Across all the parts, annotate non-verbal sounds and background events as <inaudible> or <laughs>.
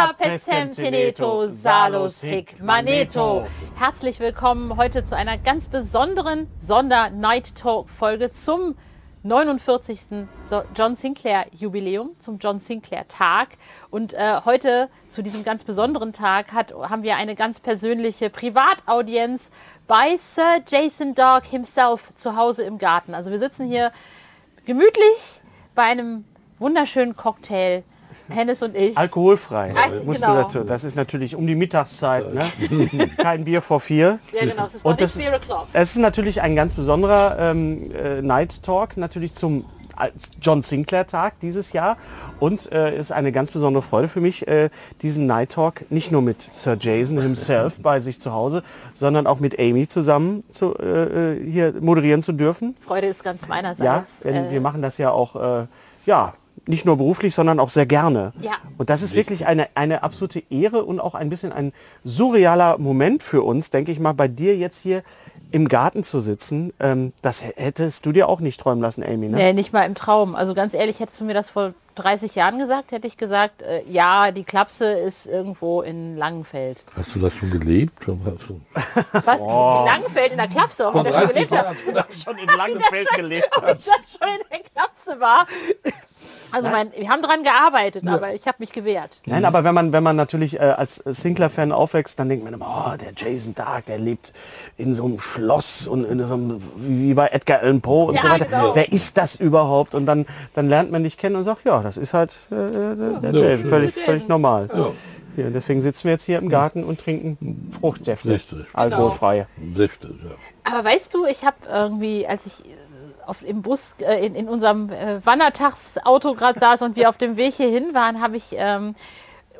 Terra pestem teneto, salus hic maneto. Herzlich willkommen heute zu einer ganz besonderen Sonder-Night Talk-Folge zum 49. So- John Sinclair Jubiläum, zum John Sinclair Tag. Und äh, heute zu diesem ganz besonderen Tag hat, haben wir eine ganz persönliche Privataudienz bei Sir Jason Dog himself zu Hause im Garten. Also wir sitzen hier gemütlich bei einem wunderschönen Cocktail. Hennes und ich. Alkoholfrei, Al- musst genau. du dazu. Das ist natürlich um die Mittagszeit, ne? <laughs> Kein Bier vor vier. Ja, genau, es ist Und nicht das ist, 4 o'clock. es ist natürlich ein ganz besonderer ähm, äh, Night Talk, natürlich zum als John Sinclair Tag dieses Jahr. Und äh, ist eine ganz besondere Freude für mich, äh, diesen Night Talk nicht nur mit Sir Jason himself bei sich zu Hause, sondern auch mit Amy zusammen zu, äh, äh, hier moderieren zu dürfen. Freude ist ganz meinerseits. Ja, denn Äh, wir machen das ja auch, äh, ja, nicht nur beruflich, sondern auch sehr gerne. Ja. Und das ist wirklich eine, eine absolute Ehre und auch ein bisschen ein surrealer Moment für uns, denke ich mal, bei dir jetzt hier im Garten zu sitzen. Ähm, das hättest du dir auch nicht träumen lassen, Amy, ne? Nee, nicht mal im Traum. Also ganz ehrlich, hättest du mir das vor 30 Jahren gesagt, hätte ich gesagt, äh, ja, die Klapse ist irgendwo in Langenfeld. Hast du das schon gelebt? Was? In Langenfeld in der Klapse? Ob ich das schon gelebt habe? schon in Langefeld <laughs> gelebt Ob ich das schon in der Klapse war? Also mein, wir haben dran gearbeitet, aber ich habe mich gewehrt. Nein, aber wenn man, wenn man natürlich äh, als Sinclair-Fan aufwächst, dann denkt man immer, oh, der Jason Dark, der lebt in so einem Schloss und in so einem, wie bei Edgar Allan Poe und Ja, so weiter. genau. Wer ist das überhaupt? Und dann, dann lernt man dich kennen und sagt, ja, das ist halt äh, der, der Ja, Jason, völlig, völlig normal. Ja, und deswegen sitzen wir jetzt hier im Garten und trinken Fruchtsäfte, Richtig. alkoholfreie. Säfte, ja. Aber weißt du, ich habe irgendwie, als ich äh, auf, im Bus äh, in, in unserem äh, Wandertagsauto gerade <laughs> saß und wir auf dem Weg hierhin waren, habe ich, ähm,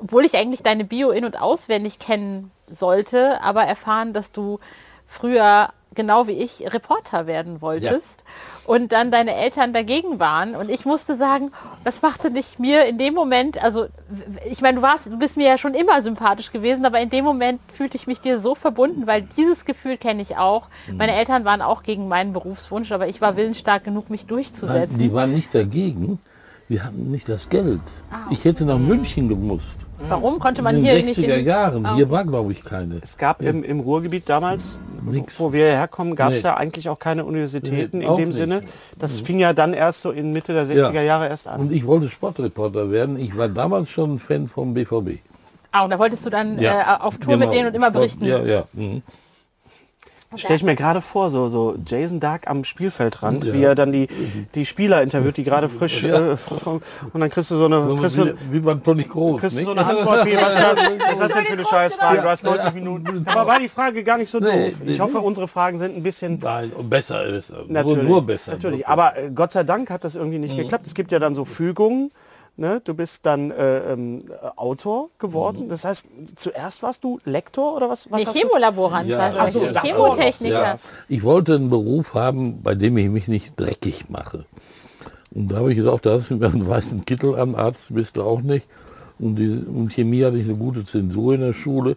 obwohl ich eigentlich deine Bio in- und auswendig kennen sollte, aber erfahren, dass du früher genau wie ich Reporter werden wolltest. Und dann deine Eltern dagegen waren. Und ich musste sagen, das machte dich mir in dem Moment, also ich meine, du warst, du bist mir ja schon immer sympathisch gewesen, aber in dem Moment fühlte ich mich dir so verbunden, weil dieses Gefühl kenne ich auch. Meine Eltern waren auch gegen meinen Berufswunsch, aber ich war willensstark genug, mich Nein, durchzusetzen. die waren nicht dagegen. Wir hatten nicht das Geld. Ich hätte nach München gemusst. Warum konnte man in hier den nicht 60er in, Jahren. Ah. Hier war, glaube ich, keine. Es gab im, im Ruhrgebiet damals, Nix. wo wir herkommen, gab es Nee. ja eigentlich auch keine Universitäten Nee, in dem nicht. Sinne. Das fing ja dann erst so in Mitte der 60er Jahre erst an. Und ich wollte Sportreporter werden. Ich war damals schon Fan vom BVB. Ah, und da wolltest du dann äh, auf Tour mit genau. denen und immer berichten. Ja, ja. Mhm. Stell ich mir gerade vor, so, so Jason Dark am Spielfeldrand, Ja. wie er dann die, die Spieler interviewt, die gerade frisch äh, vom- und dann kriegst du so eine, kriegst du, Wie, wie beim Toni Kroos. kriegst du so eine Antwort wie, was, <laughs> was ist das denn für eine Scheißfrage? Du hast 90 Minuten. Aber war die Frage gar nicht so Nee, doof. nee, Ich hoffe, nee. unsere Fragen sind ein bisschen Nein, besser ist. Natürlich, Nur, nur besser. Natürlich, aber äh, Gott sei Dank hat das irgendwie nicht Mhm. geklappt. Es gibt ja dann so Fügungen. Ne? Du bist dann äh, ähm, äh, Autor geworden. Mhm. Das heißt, zuerst warst du Lektor oder was? was Nee? Chemolaborant, Ja, war, ach ich. so, davor noch. Chemotechniker. Ja, ich wollte einen Beruf haben, bei dem ich mich nicht dreckig mache. Und da habe ich gesagt, da hast du mir einen weißen Kittel an, Arzt bist du auch nicht. Und, die, und Chemie hatte ich eine gute Zensur in der Schule.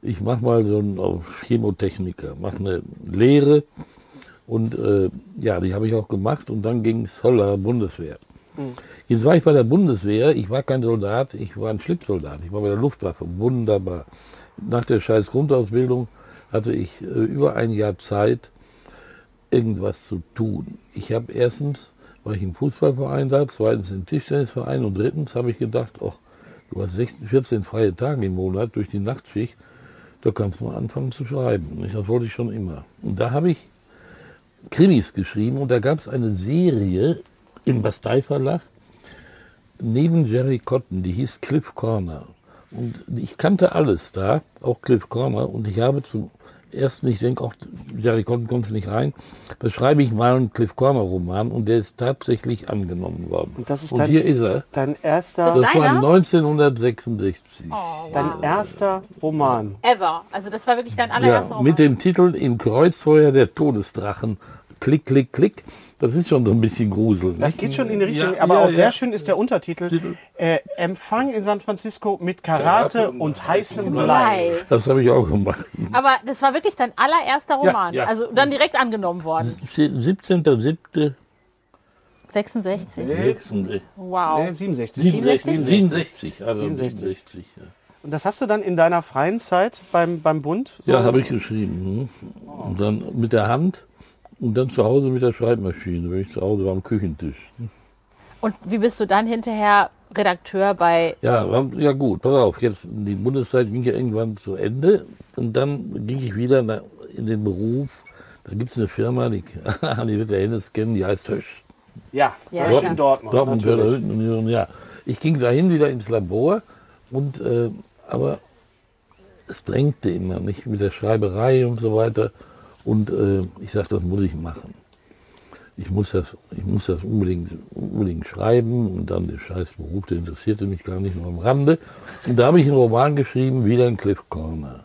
Ich mache mal so einen auf Chemotechniker, mache eine Lehre. Und äh, ja, die habe ich auch gemacht. Und dann ging es Holler Bundeswehr. Jetzt war ich bei der Bundeswehr, ich war kein Soldat, ich war ein Schlittssoldat, ich war bei der Luftwaffe, wunderbar. Nach der scheiß Grundausbildung hatte ich äh, über ein Jahr Zeit, irgendwas zu tun. Ich habe erstens, war ich im Fußballverein da, zweitens im Tischtennisverein und drittens habe ich gedacht, ach, du hast 16, 14 freie Tage im Monat durch die Nachtschicht, da kannst du mal anfangen zu schreiben. Das wollte ich schon immer. Und da habe ich Krimis geschrieben und da gab es eine Serie im Bastei Verlag, neben Jerry Cotton, die hieß Cliff Corner. Und ich kannte alles da, auch Cliff Corner. Und ich habe zum ersten, ich denke auch, Jerry Cotton kommt nicht rein, da schreibe ich mal einen Cliff Corner Roman und der ist tatsächlich angenommen worden. Und das ist und dein, hier ist er. dein erster, Das Das war Deiner? 1966. dein erster Roman. Ever. Also das war wirklich dein allererster Ja, Roman. mit dem Titel Im Kreuzfeuer der Todesdrachen. Klick, klick, klick. Das ist schon so ein bisschen Grusel. Das nicht? geht schon in die Richtung, Ja, aber ja, auch sehr ja. schön ist der Untertitel. Titel. Äh, Empfang in San Francisco mit Karate und heißem Blei. Das habe ich auch gemacht. Aber das war wirklich dein allererster Roman. ja. Also dann direkt angenommen worden. 17.07. 66. 66. Wow. Nee, 67. 67, 67, also 67. 67. ja. Und das hast du dann in deiner freien Zeit beim, beim Bund? so- Ja, habe ich geschrieben. hm. Und dann mit der Hand und dann zu Hause mit der Schreibmaschine, wenn ich zu Hause war am Küchentisch. Und wie bist du dann hinterher Redakteur bei Ja, ja gut, pass auf, jetzt die Bundeszeit ging ja irgendwann zu Ende und dann ging ich wieder in den Beruf. Da gibt es eine Firma, die, <laughs> die wird der Hennes kennen, die heißt Hösch. Ja, Ja, Hösch klar. in Dortmund. Dortmund, Hütten ja. Ich ging dahin wieder ins Labor und äh, aber es drängte immer nicht mit der Schreiberei und so weiter. Und äh, ich sagte, das muss ich machen. Ich muss das, ich muss das unbedingt, unbedingt schreiben und dann der scheiß Beruf, der interessierte mich gar nicht nur am Rande. Und da habe ich einen Roman geschrieben, wieder in Cliff Corner.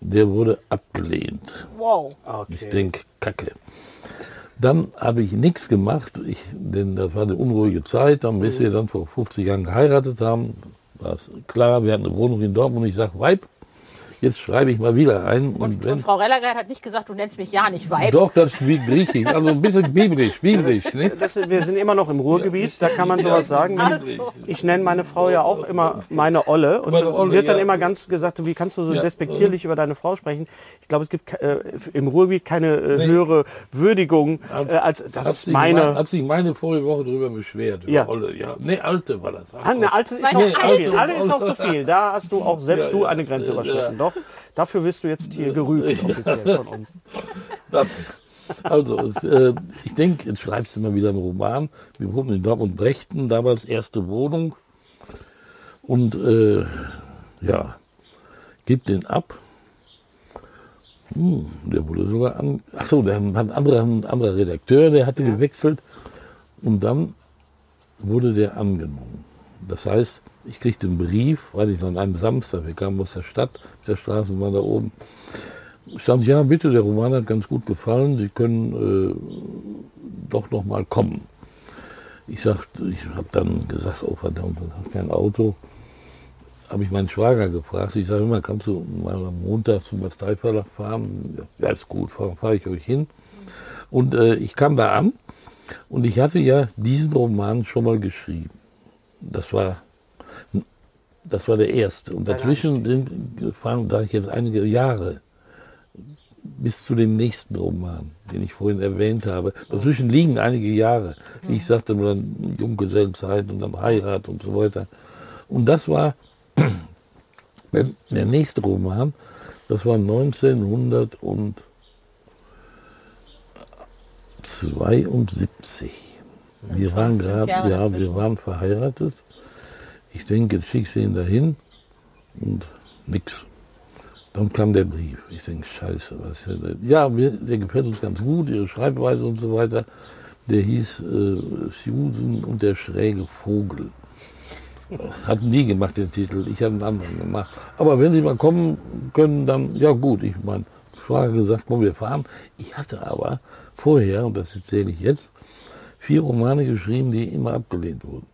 Der wurde abgelehnt. Wow. Ich Okay. denke, Kacke. Dann habe ich nichts gemacht, ich, denn das war eine unruhige Zeit, dann, bis wir dann vor 50 Jahren geheiratet haben, war es klar, wir hatten eine Wohnung in Dortmund und ich sage, Weib, jetzt schreibe ich mal wieder ein. Und, Und, wenn, und Frau Rellergeit hat nicht gesagt, du nennst mich ja nicht Weib. doch, das ist wie griechisch, also ein bisschen biblisch, biblisch. <laughs> Ne? Das, wir sind immer noch im Ruhrgebiet, da kann man sowas sagen. Ich nenne meine Frau ja auch immer meine Olle und Meine Olle, wird dann ja. immer ganz gesagt, wie kannst du so Ja. despektierlich über deine Frau sprechen? Ich glaube, es gibt äh, im Ruhrgebiet keine äh, Nee. höhere Würdigung äh, als das Hat ist meine. hat sich meine vorige Woche darüber beschwert. Ja. Olle, ja. Ne, alte war das. Ah, eine alte ist noch zu alte. viel. Alte ist auch zu viel. Da hast du auch selbst Ja, du ja. eine Grenze Ja, überschritten. ja. Doch, dafür wirst du jetzt hier gerügt offiziell von uns. <laughs> Das, also, es, äh, ich denke, jetzt schreibst du mal wieder einen Roman. Wir wohnen in Dortmund-Brechten, damals erste Wohnung. Und äh, ja, gib den ab. Hm, der wurde sogar an. Achso, der hat ein anderer, ein anderer Redakteur, der hatte gewechselt. Und dann wurde der angenommen. Das heißt, ich kriegte einen Brief, weiß ich noch, an einem Samstag, wir kamen aus der Stadt, der Straßenbahn da oben, stand, ja bitte, der Roman hat ganz gut gefallen, Sie können äh, doch noch mal kommen. Ich sagte, ich habe dann gesagt, oh verdammt, du hast kein Auto. Habe ich meinen Schwager gefragt, ich sage immer, kannst du mal am Montag zum Basteiverlag fahren? Ja, ist gut, fahre fahr ich euch hin. Und äh, ich kam da an und ich hatte ja diesen Roman schon mal geschrieben. Das war, das war der erste. Und dazwischen sind gefahren, sage ich jetzt, einige Jahre bis zu dem nächsten Roman, den ich vorhin erwähnt habe. Dazwischen liegen einige Jahre. Wie ich sagte, nur dann Junggesellenzeit und dann Heirat und so weiter. Und das war <clears throat> der, nächste Roman, das war 1972. Wir waren gerade, ja, wir waren verheiratet. Ich denke, jetzt ich sie ihn dahin und nix. Dann kam der Brief. Ich denke, scheiße, was ist denn? Ja, mir, der gefällt uns ganz gut, ihre Schreibweise und so weiter. Der hieß äh, Susan und der schräge Vogel. Hat nie gemacht den Titel, ich habe einen anderen gemacht. Aber wenn Sie mal kommen können, dann, ja gut, ich mein Schwager gesagt, komm, wir fahren. Ich hatte aber vorher, und das erzähle ich jetzt, vier Romane geschrieben, die immer abgelehnt wurden.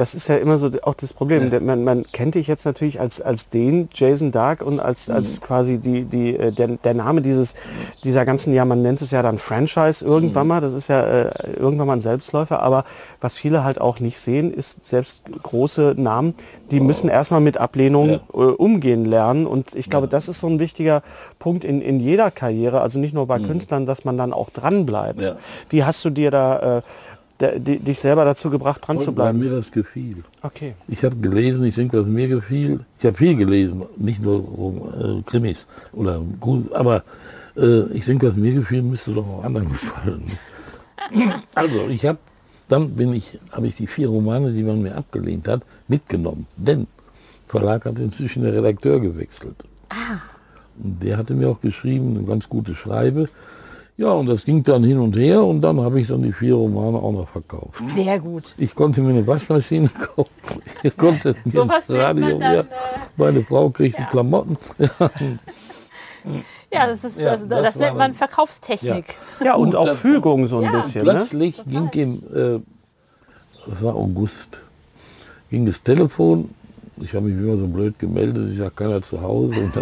Das ist ja immer so auch das Problem. Der- Man, man kennt dich jetzt natürlich als, als den Jason Dark und als, Mhm. als quasi die, die, äh, der, der Name dieses, dieser ganzen, ja, man nennt es ja dann Franchise irgendwann Mhm. mal. Das ist ja äh, irgendwann mal ein Selbstläufer. Aber was viele halt auch nicht sehen, ist selbst große Namen, die müssen erstmal mit Ablehnung Ja. äh, umgehen lernen. Und ich glaube, das ist so ein wichtiger Punkt in, in jeder Karriere, also nicht nur bei Künstlern, dass man dann auch dran bleibt. Mhm. Ja. Wie hast du dir da äh, der, die, dich selber dazu gebracht, dran zu Weil bleiben? mir das gefiel. Okay. Ich habe gelesen, ich denke, was mir gefiel. Ich habe viel gelesen, nicht nur äh, Krimis oder Grusel, aber äh, ich denke, was mir gefiel, müsste doch auch anderen <laughs> gefallen. Also, ich habe dann bin ich, habe ich die vier Romane, die man mir abgelehnt hat, mitgenommen. Denn Verlag hat inzwischen der Redakteur gewechselt. Und der hatte mir auch geschrieben, eine ganz gute Schreibe. Ja, und das ging dann hin und her und dann habe ich dann die vier Romane auch noch verkauft. Sehr gut. Ich konnte mir eine Waschmaschine <laughs> kaufen, ich konnte mir So ein was nennt Radio, man dann, ja. äh, meine Frau kriegte ja. Klamotten. <laughs> Ja, das, ist, Ja, das, das das, war nennt man Verkaufstechnik. Ja, und Und auch Fügung so ein Ja, bisschen. Ne? Plötzlich ging im, äh, das war August, ging das Telefon. Ich habe mich wie immer so blöd gemeldet, ich sag keiner zu Hause. Und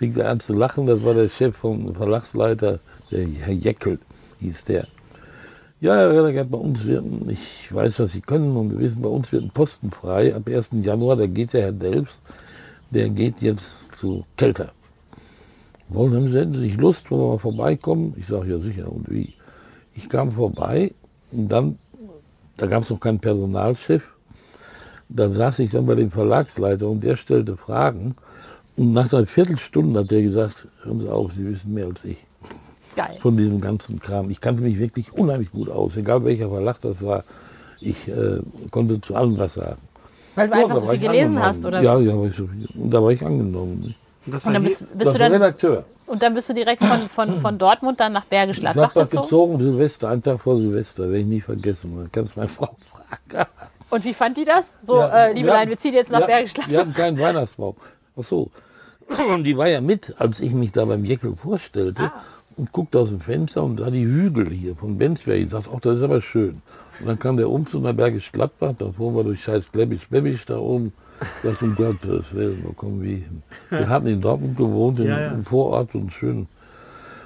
fing er an zu lachen. Das war der Chef vom Verlagsleiter, der Herr Jeckel hieß der. Ja, Herr Redder, bei uns wird, ich weiß, was Sie können und wir wissen, bei uns wird ein Posten frei. Ab 1. Januar, da geht der Herr Delbs, der geht jetzt zu Kelter. Wollen Sie, hätten Sie nicht Lust, wollen wir mal vorbeikommen? Ich sage, ja sicher, und wie? Ich kam vorbei und dann, da gab es noch keinen Personalchef, da saß ich dann bei dem Verlagsleiter und der stellte Fragen und nach einer Viertelstunde hat er gesagt, hören Sie auf, Sie wissen mehr als ich Geil. von diesem ganzen Kram. Ich kannte mich wirklich unheimlich gut aus, egal welcher Verlag das war. Ich äh, konnte zu allem was sagen. Weil du Ja, einfach so viel ich gelesen hast, oder? Ja, ja, ich so viel. Und da war ich angenommen. Und das Und dann bist, bist das du dann, Redakteur. und dann bist du direkt von, von, von Dortmund dann nach Bergisch Ich Gladbach habe gezogen. gezogen Silvester, einen Tag vor Silvester, werde ich nie vergessen. Man kann es meine Frau <laughs> fragen. Und wie fand die das? So, Ja, äh, liebe wir Lein, hatten- wir ziehen jetzt nach wir, Bergisch Gladbach. Wir hatten keinen Weihnachtsbaum. Ach so. <laughs> Und die war ja mit, als ich mich da beim Jeckel vorstellte Ah. und guckte aus dem Fenster und sah die Hügel hier von Bensberg. Ich sagte, ach, das ist aber schön. Und dann kam der Umzug nach Bergisch Gladbach, dann fuhren wir durch scheiß Glebisch, Bebisch da oben. Ich dachte, um Gottes Willen, wo kommen wir hin? Wir hatten in Dortmund gewohnt, in, Ja, ja. im Vorort und schön.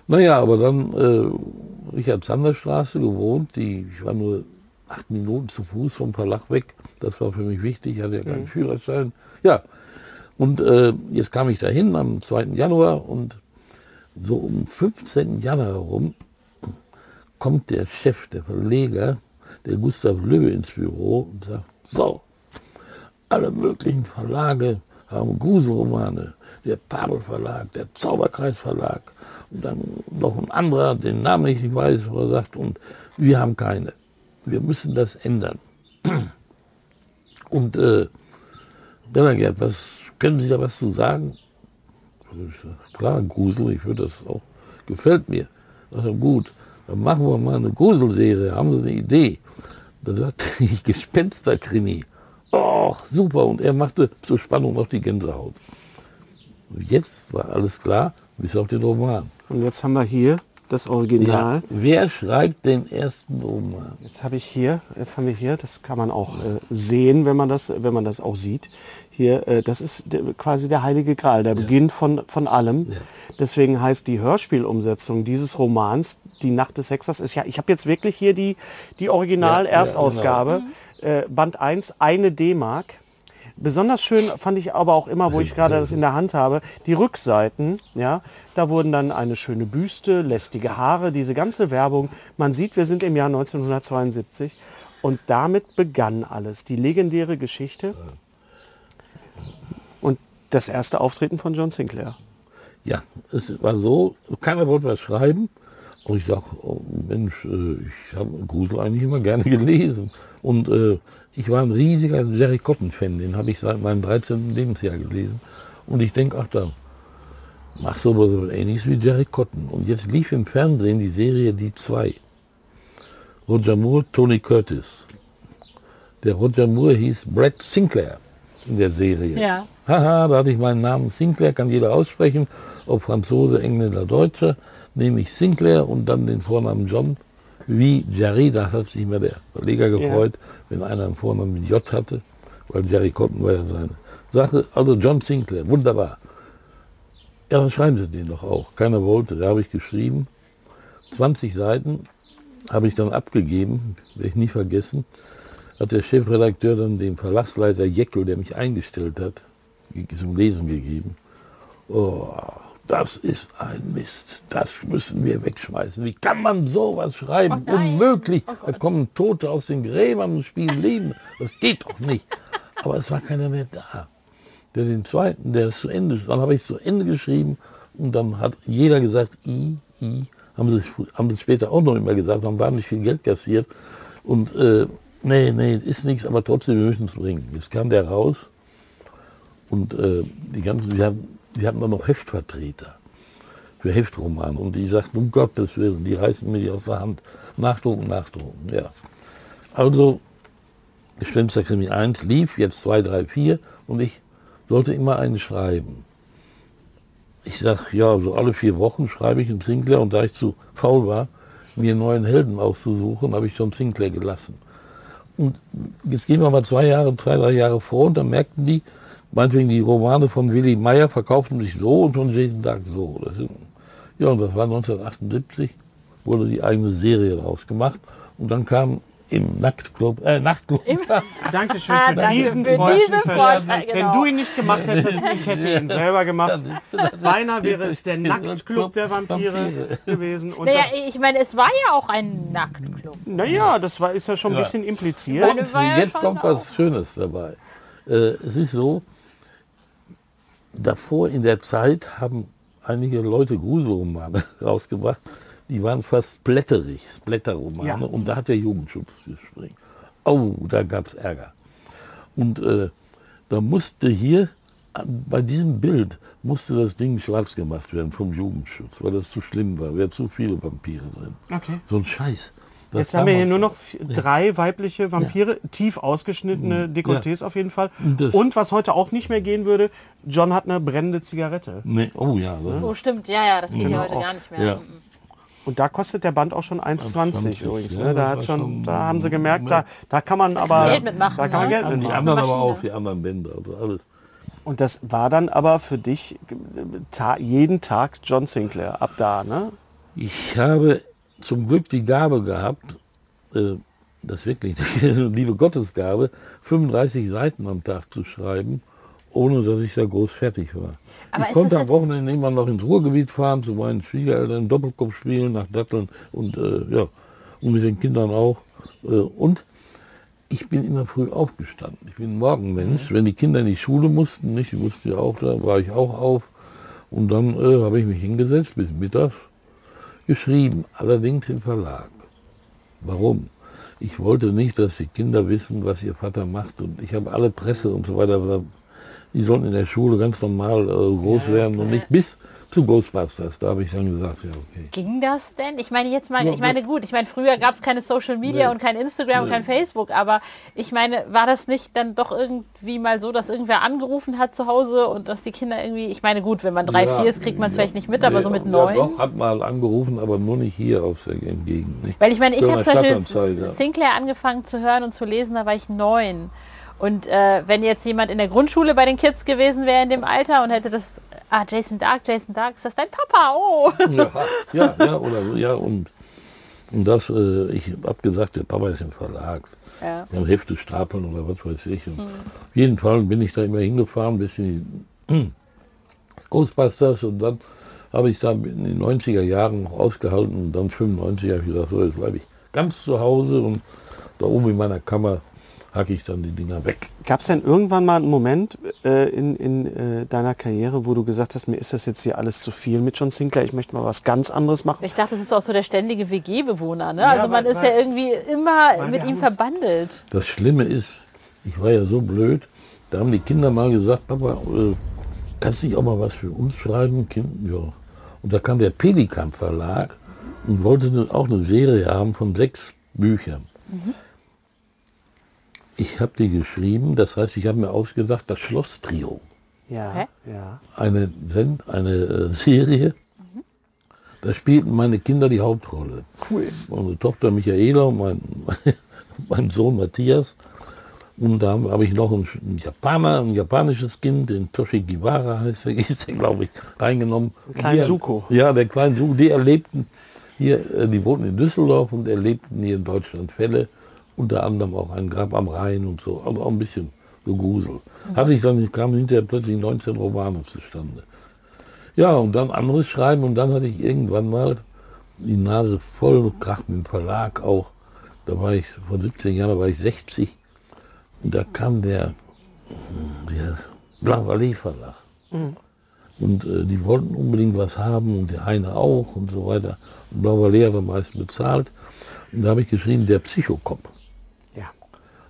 Naja, aber dann äh, Richard-Sander-Straße gewohnt, die, ich war nur acht Minuten zu Fuß vom Verlag weg. Das war für mich wichtig, ich hatte ja keinen Führerschein. Ja, und äh, jetzt kam ich dahin am 2. Januar und so um 15. Januar herum kommt der Chef, der Verleger, der Gustav Löwe ins Büro und sagt, so, alle möglichen Verlage haben Gruselromane. Der Pabel Verlag, der Zauberkreis Verlag und dann noch ein anderer, den Namen ich nicht weiß, wo er sagt, und wir haben keine. Wir müssen das ändern. <clears throat> Und äh, Rennergerd, was können Sie da was zu sagen? Klar, Grusel, ich würde das auch, gefällt mir. Sag, gut, dann machen wir mal eine Gruselserie, haben Sie eine Idee? Da sagte <laughs> ich, Gespensterkrimi. Och, super, und er machte zur Spannung noch die Gänsehaut. Und Jetzt war alles klar, bis auf den Roman. und jetzt haben wir hier das Original. Wer schreibt den ersten Roman? Jetzt habe ich hier, jetzt haben wir hier, das kann man auch äh, sehen, wenn man das, wenn man das auch sieht. Hier, äh, das ist der, quasi der Heilige Gral, der Beginn von, von allem. Ja. Deswegen heißt die Hörspielumsetzung dieses Romans, Die Nacht des Hexers, ist ja, ich habe jetzt wirklich hier die, die Ja, genau. Original-Erstausgabe, äh, Band 1, eine D-Mark. Besonders schön fand ich aber auch immer, wo ich gerade das in der Hand habe, die Rückseiten, ja, da wurden dann eine schöne Büste, lästige Haare, diese ganze Werbung. Man sieht, wir sind im Jahr 1972 und damit begann alles, die legendäre Geschichte und das erste Auftreten von John Sinclair. Ja, es war so, keiner wollte was schreiben. Und ich dachte, oh Mensch, äh, ich habe Grusel eigentlich immer gerne <laughs> gelesen. Und äh, ich war ein riesiger Jerry Cotton-Fan, den habe ich seit meinem 13. Lebensjahr gelesen. Und ich denke, ach da, mach so was ähnliches wie Jerry Cotton. Und jetzt lief im Fernsehen die Serie Die Zwei. Roger Moore, Tony Curtis. Der Roger Moore hieß Brad Sinclair in der Serie. Ja. Haha, da hatte ich meinen Namen Sinclair, kann jeder aussprechen, ob Franzose, Engländer, Deutscher, nehme ich Sinclair und dann den Vornamen John, wie Jerry, da hat sich mir der Verleger gefreut, wenn einer einen Vornamen mit J hatte, weil Jerry Cotton war ja seine Sache. Also John Sinclair, wunderbar. Ja, dann schreiben Sie den doch auch. Keiner wollte, da habe ich geschrieben. 20 Seiten habe ich dann abgegeben, werde ich nie vergessen, hat der Chefredakteur dann dem Verlagsleiter Jeckel, der mich eingestellt hat, zum Lesen gegeben. Oh, das ist ein Mist. Das müssen wir wegschmeißen. Wie kann man sowas schreiben? Oh. Unmöglich. Oh da kommen Tote aus den Gräbern und spielen Leben. Das geht doch nicht. Aber es war keiner mehr da. Der den zweiten, der es zu Ende, dann habe ich es zu Ende geschrieben und dann hat jeder gesagt, I, I, haben sie, haben sie später auch noch immer gesagt, haben wahnsinnig viel Geld kassiert. Und äh, nee, nee, ist nichts, aber trotzdem, wir müssen es bringen. Jetzt kam der raus und äh, die ganzen, wir hatten, wir hatten dann noch Heftvertreter für Heftromane und die sagten, um Gottes Willen, die reißen mir die aus der Hand. Nachdrucken, nachdrucken, ja. Also, Gespensterkrimi 1 lief, jetzt 2, 3, 4 und ich sollte immer einen schreiben. Ich sag, ja, so alle vier Wochen schreibe ich einen Sinclair und da ich zu faul war, mir einen neuen Helden auszusuchen, habe ich schon Sinclair gelassen. Und jetzt gehen wir mal zwei Jahre, zwei, drei Jahre vor und dann merkten die, meinetwegen die Romane von Willy Meyer verkauften sich so und von Jason Dark so. Das sind, ja, und das war 1978, wurde die eigene Serie daraus gemacht und dann kam im Nachtclub, äh, Nachtclub. <laughs> Dankeschön Ah, für danke diesen für. Vorschlag, Wenn genau. du ihn nicht gemacht hättest, ich hätte ihn selber <laughs> gemacht. Beinahe wäre es der Nacktclub der Vampire gewesen. Und Naja, ich meine, es war ja auch ein Nacktclub. naja, das war, ist ja schon ein bisschen impliziert. Meine- ja Jetzt kommt was Schönes dabei. Äh, es ist so, davor in der Zeit haben einige Leute Gruselromane <laughs> rausgebracht, die waren fast blätterig, Blätterromane, Ja. und da hat der Jugendschutz gespringen. Oh, da gab es Ärger. Und äh, da musste hier, bei diesem Bild, musste das Ding schwarz gemacht werden vom Jugendschutz, weil das zu schlimm war, wäre zu viele Vampire drin. Okay. So ein Scheiß. Das Jetzt haben wir hier nur noch vier- drei weibliche Vampire, tief ausgeschnittene Dekolletés auf jeden Fall. Und das- Und was heute auch nicht mehr gehen würde, John hat eine brennende Zigarette. Nee, oh ja, das Oh, stimmt, ja, ja, das geht Genau, ja heute auch. gar nicht mehr. Ja. Und da kostet der Band auch schon 1,20 1,20, übrigens. ja, Ne? Da, das hat schon, schon- da haben sie gemerkt, da, da kann man aber Geld mitmachen, da kann man ne? Geld Und die mitmachen. anderen aber auch, die anderen Bände, also alles. Und das war dann aber für dich äh, ta jeden Tag John Sinclair, ab da, ne? Ich habe zum Glück die Gabe gehabt, äh, das wirklich eine <laughs> liebe Gottesgabe, 35 Seiten am Tag zu schreiben, ohne dass ich da groß fertig war. Aber ich konnte am Wochenende immer noch ins Ruhrgebiet fahren, zu meinen Schwiegereltern Doppelkopf spielen, nach Datteln und äh, ja, und mit den Kindern auch. Äh, und ich bin immer früh aufgestanden. Ich bin ein Morgenmensch. Wenn die Kinder in die Schule mussten, nicht, die mussten ja auch, da war ich auch auf. Und dann äh, habe ich mich hingesetzt bis mittags, geschrieben, allerdings im Verlag. Warum? Ich wollte nicht, dass die Kinder wissen, was ihr Vater macht. Und ich habe alle Presse und so weiter. Die sollten in der Schule ganz normal äh, groß werden und nicht bis zu Ghostbusters. Da habe ich dann gesagt, ja okay. Ging das denn? Ich meine jetzt mal, Ja, ich meine gut, ich meine früher gab es keine Social Media Nee. und kein Instagram und Nee. kein Facebook, aber ich meine, war das nicht dann doch irgendwie mal so, dass irgendwer angerufen hat zu Hause und dass die Kinder irgendwie, ich meine gut, wenn man drei, Ja, vier ist, kriegt man es ja. vielleicht nicht mit, aber so mit ja, neun. doch, hat mal angerufen, aber nur nicht hier aus der Gegend. Nicht? Weil ich meine, ich habe zum Beispiel. Sinclair angefangen zu hören und zu lesen, da war ich neun. Und äh, wenn jetzt jemand in der Grundschule bei den Kids gewesen wäre in dem Alter und hätte das, ah, Jason Dark, Jason Dark, ist das dein Papa? Oh. Ja, <laughs> ja, ja, oder so, ja, und, und das, äh, ich habe gesagt, der Papa ist im Verlag. Ja. Ja, Hefte stapeln oder was weiß ich. Und Auf jeden Fall bin ich da immer hingefahren, bis in die Ghostbusters und dann habe ich da in den 90er Jahren noch ausgehalten und dann 95 habe ich gesagt, so jetzt bleibe ich ganz zu Hause und da oben in meiner Kammer hacke ich dann die Dinger weg. Gab es denn irgendwann mal einen Moment äh, in, in äh, deiner Karriere, wo du gesagt hast, mir ist das jetzt hier alles zu viel mit John Sinclair, ich möchte mal was ganz anderes machen? Ich dachte, das ist auch so der ständige WG-Bewohner. Ne? also man weil- ist weil- ja irgendwie immer mit ihm verbandelt. Das Schlimme ist, ich war ja so blöd, da haben die Kinder mal gesagt, Papa, äh, kannst du nicht auch mal was für uns schreiben? Kind, ja. Und da kam der Pelikan Verlag und wollte auch eine Serie haben von sechs Büchern. Ich habe die geschrieben, das heißt, ich habe mir ausgedacht, das Schloss-Trio. Ja, ja. Eine, Send eine äh, Serie, da spielten meine Kinder die Hauptrolle. Cool. Unsere Tochter Michaela und mein, <laughs> mein Sohn Matthias. Und da habe ich noch einen, Japaner, ein japanisches Kind, den Toshi Giwara heißt der, <laughs> ist der glaube ich, reingenommen. Die- Suko. Ja, der kleine Suko, die erlebten hier, äh, die wohnten in Düsseldorf und erlebten hier in Deutschland Fälle, unter anderem auch ein Grab am Rhein und so, aber auch ein bisschen so Grusel. Hatte ich dann, kamen hinterher plötzlich 19 Romane zustande. Ja, und dann anderes schreiben und dann hatte ich irgendwann mal die Nase voll Krach mit dem Verlag auch. Da war ich, vor 17 Jahren war ich 60 und da kam der, der Blanc Verlag. Und äh, die wollten unbedingt was haben und der eine auch und so weiter. Und Blanc hat am meisten bezahlt. Und da habe ich geschrieben, der Psychokop.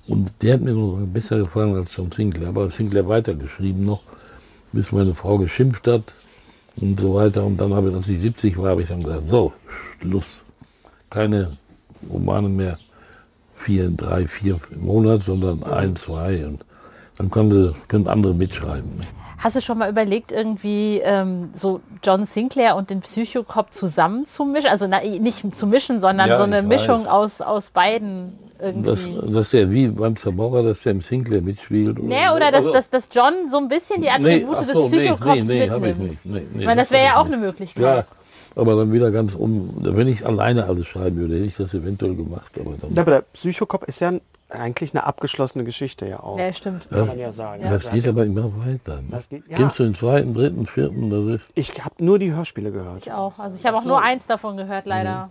Und der hat mir besser gefallen als John Sinclair. Aber Sinclair weitergeschrieben noch, bis meine Frau geschimpft hat und so weiter. Und dann habe ich, als ich 70 war, habe ich dann gesagt, so, Schluss. Keine Romane mehr, vier, drei, vier im Monat, sondern ein, zwei. Und dann konnte, können andere mitschreiben. Hast du schon mal überlegt, irgendwie ähm, so John Sinclair und den Psychokop zusammen zu mischen? Also na, nicht zu mischen, sondern Ja, so eine ich Mischung weiß. aus, aus beiden Dass, irgendwie. dass der wie beim Zamora, dass der im Sinclair mitspielt. Nee, oder dass, Also- dass, dass John so ein bisschen die Attribute des so, nee, Psychokops nee, nee, hab ich mitnimmt. nicht. Nee, nee, ich meine, das wäre ich ja auch nicht. eine Möglichkeit. Ja, aber dann wieder ganz um. Wenn ich alleine alles schreiben würde, hätte ich das eventuell gemacht. Aber dann, Ja, aber der Psychokop ist ja eigentlich eine abgeschlossene Geschichte ja auch. Ja, stimmt. Kann man ja sagen. das geht aber immer weiter. Ne? Das geht- ja. Kennst du den zweiten, dritten, vierten? Das ist, Ich habe nur die Hörspiele gehört. Ich auch. Also ich habe auch nur eins davon gehört, leider.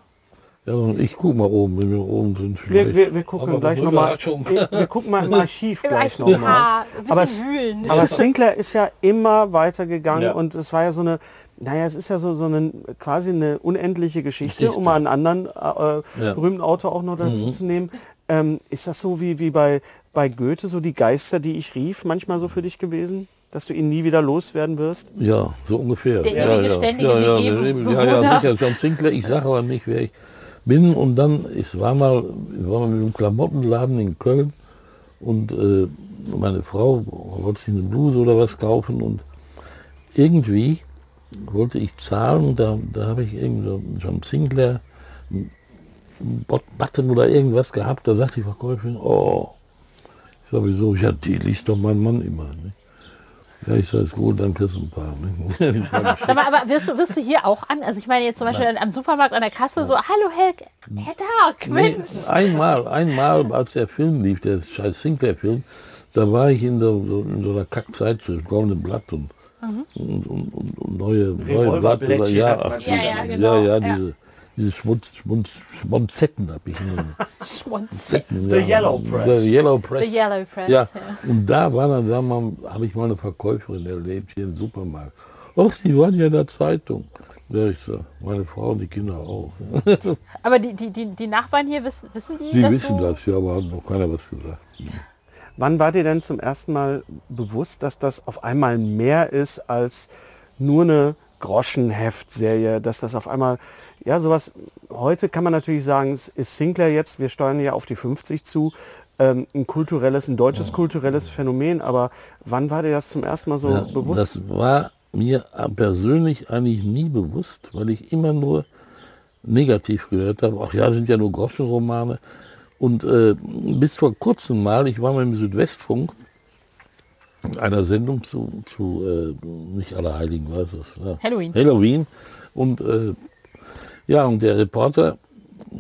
ja, und ich guck mal oben, wenn wir oben sind. Wir, vielleicht. wir, wir gucken Aber gleich nochmal. Wir, wir gucken mal im <laughs> Archiv gleich nochmal. Aber, wühlen. aber <laughs> Sinclair ist ja immer weitergegangen Ja. und es war ja so eine, naja, es ist ja so, so eine quasi eine unendliche Geschichte, um mal einen anderen äh, Ja. berühmten Autor auch noch dazu Mhm. zu nehmen. Ähm, ist das so wie, wie bei, bei Goethe, so die Geister, die ich rief, manchmal so für dich gewesen? Dass du ihn nie wieder loswerden wirst? Ja, so ungefähr. Der ja, ja. ständige ja, ja, ja, ja, Bewohner. sicher, John Sinclair. Ich sage aber nicht, wer ich bin. Und dann, ich war mal, ich war mal mit einem Klamottenladen in Köln und äh, meine Frau wollte sich eine Bluse oder was kaufen und irgendwie wollte ich zahlen und da, da habe ich irgendwie so John Sinclair Button oder irgendwas gehabt. Da sagte die Verkäuferin, oh, ich wieso? Ja, die liest doch mein Mann immer. Ne? Ja, ich sage, gut, dann kriegst du ein paar. Ne? <laughs> Sag mal, aber wirst du, wirst du hier auch an? Also ich meine jetzt zum Beispiel am Supermarkt an der Kasse so, hallo Herr, Herr Dark, Nee, Mensch. einmal, einmal, als der Film lief, der scheiß Sinclair-Film, da war ich in so, so, in so einer Kackzeitschrift, Goldene Blatt und, Mhm. und, und, und, und neue, neue Blatt oder ja, ach, Ja, ja, ja, genau, ja, ja. diese, diese Schmutz, Schmutz, Schmonzetten habe ich genommen. <laughs> Schmunz. Zetten, The ja. Yellow Press. The Yellow Press. The Yellow Press. Ja, und da war dann, sagen wir mal, habe ich mal eine Verkäuferin erlebt hier im Supermarkt. Ach, Sie waren ja in der Zeitung. Ja, ich so, meine Frau und die Kinder auch. <laughs> Aber die, die, die, die Nachbarn hier wissen, wissen die, Die dass wissen du... das ja, aber hat noch keiner was gesagt. Wann war dir denn zum ersten Mal bewusst, dass das auf einmal mehr ist als nur eine Groschenheftserie, dass das auf einmal, ja, sowas, heute kann man natürlich sagen, es ist Sinclair jetzt, wir steuern ja auf die 50 zu, ähm, ein kulturelles, ein deutsches kulturelles Phänomen, aber wann war dir das zum ersten Mal so Ja, bewusst? Das war mir persönlich eigentlich nie bewusst, weil ich immer nur negativ gehört habe. Ach ja, sind ja nur Groschenromane. Und äh, bis vor kurzem mal, ich war mal im Südwestfunk in einer Sendung zu, zu äh, nicht Allerheiligen, was ist das? Ja. Halloween. Halloween. Und äh, ja, und der Reporter,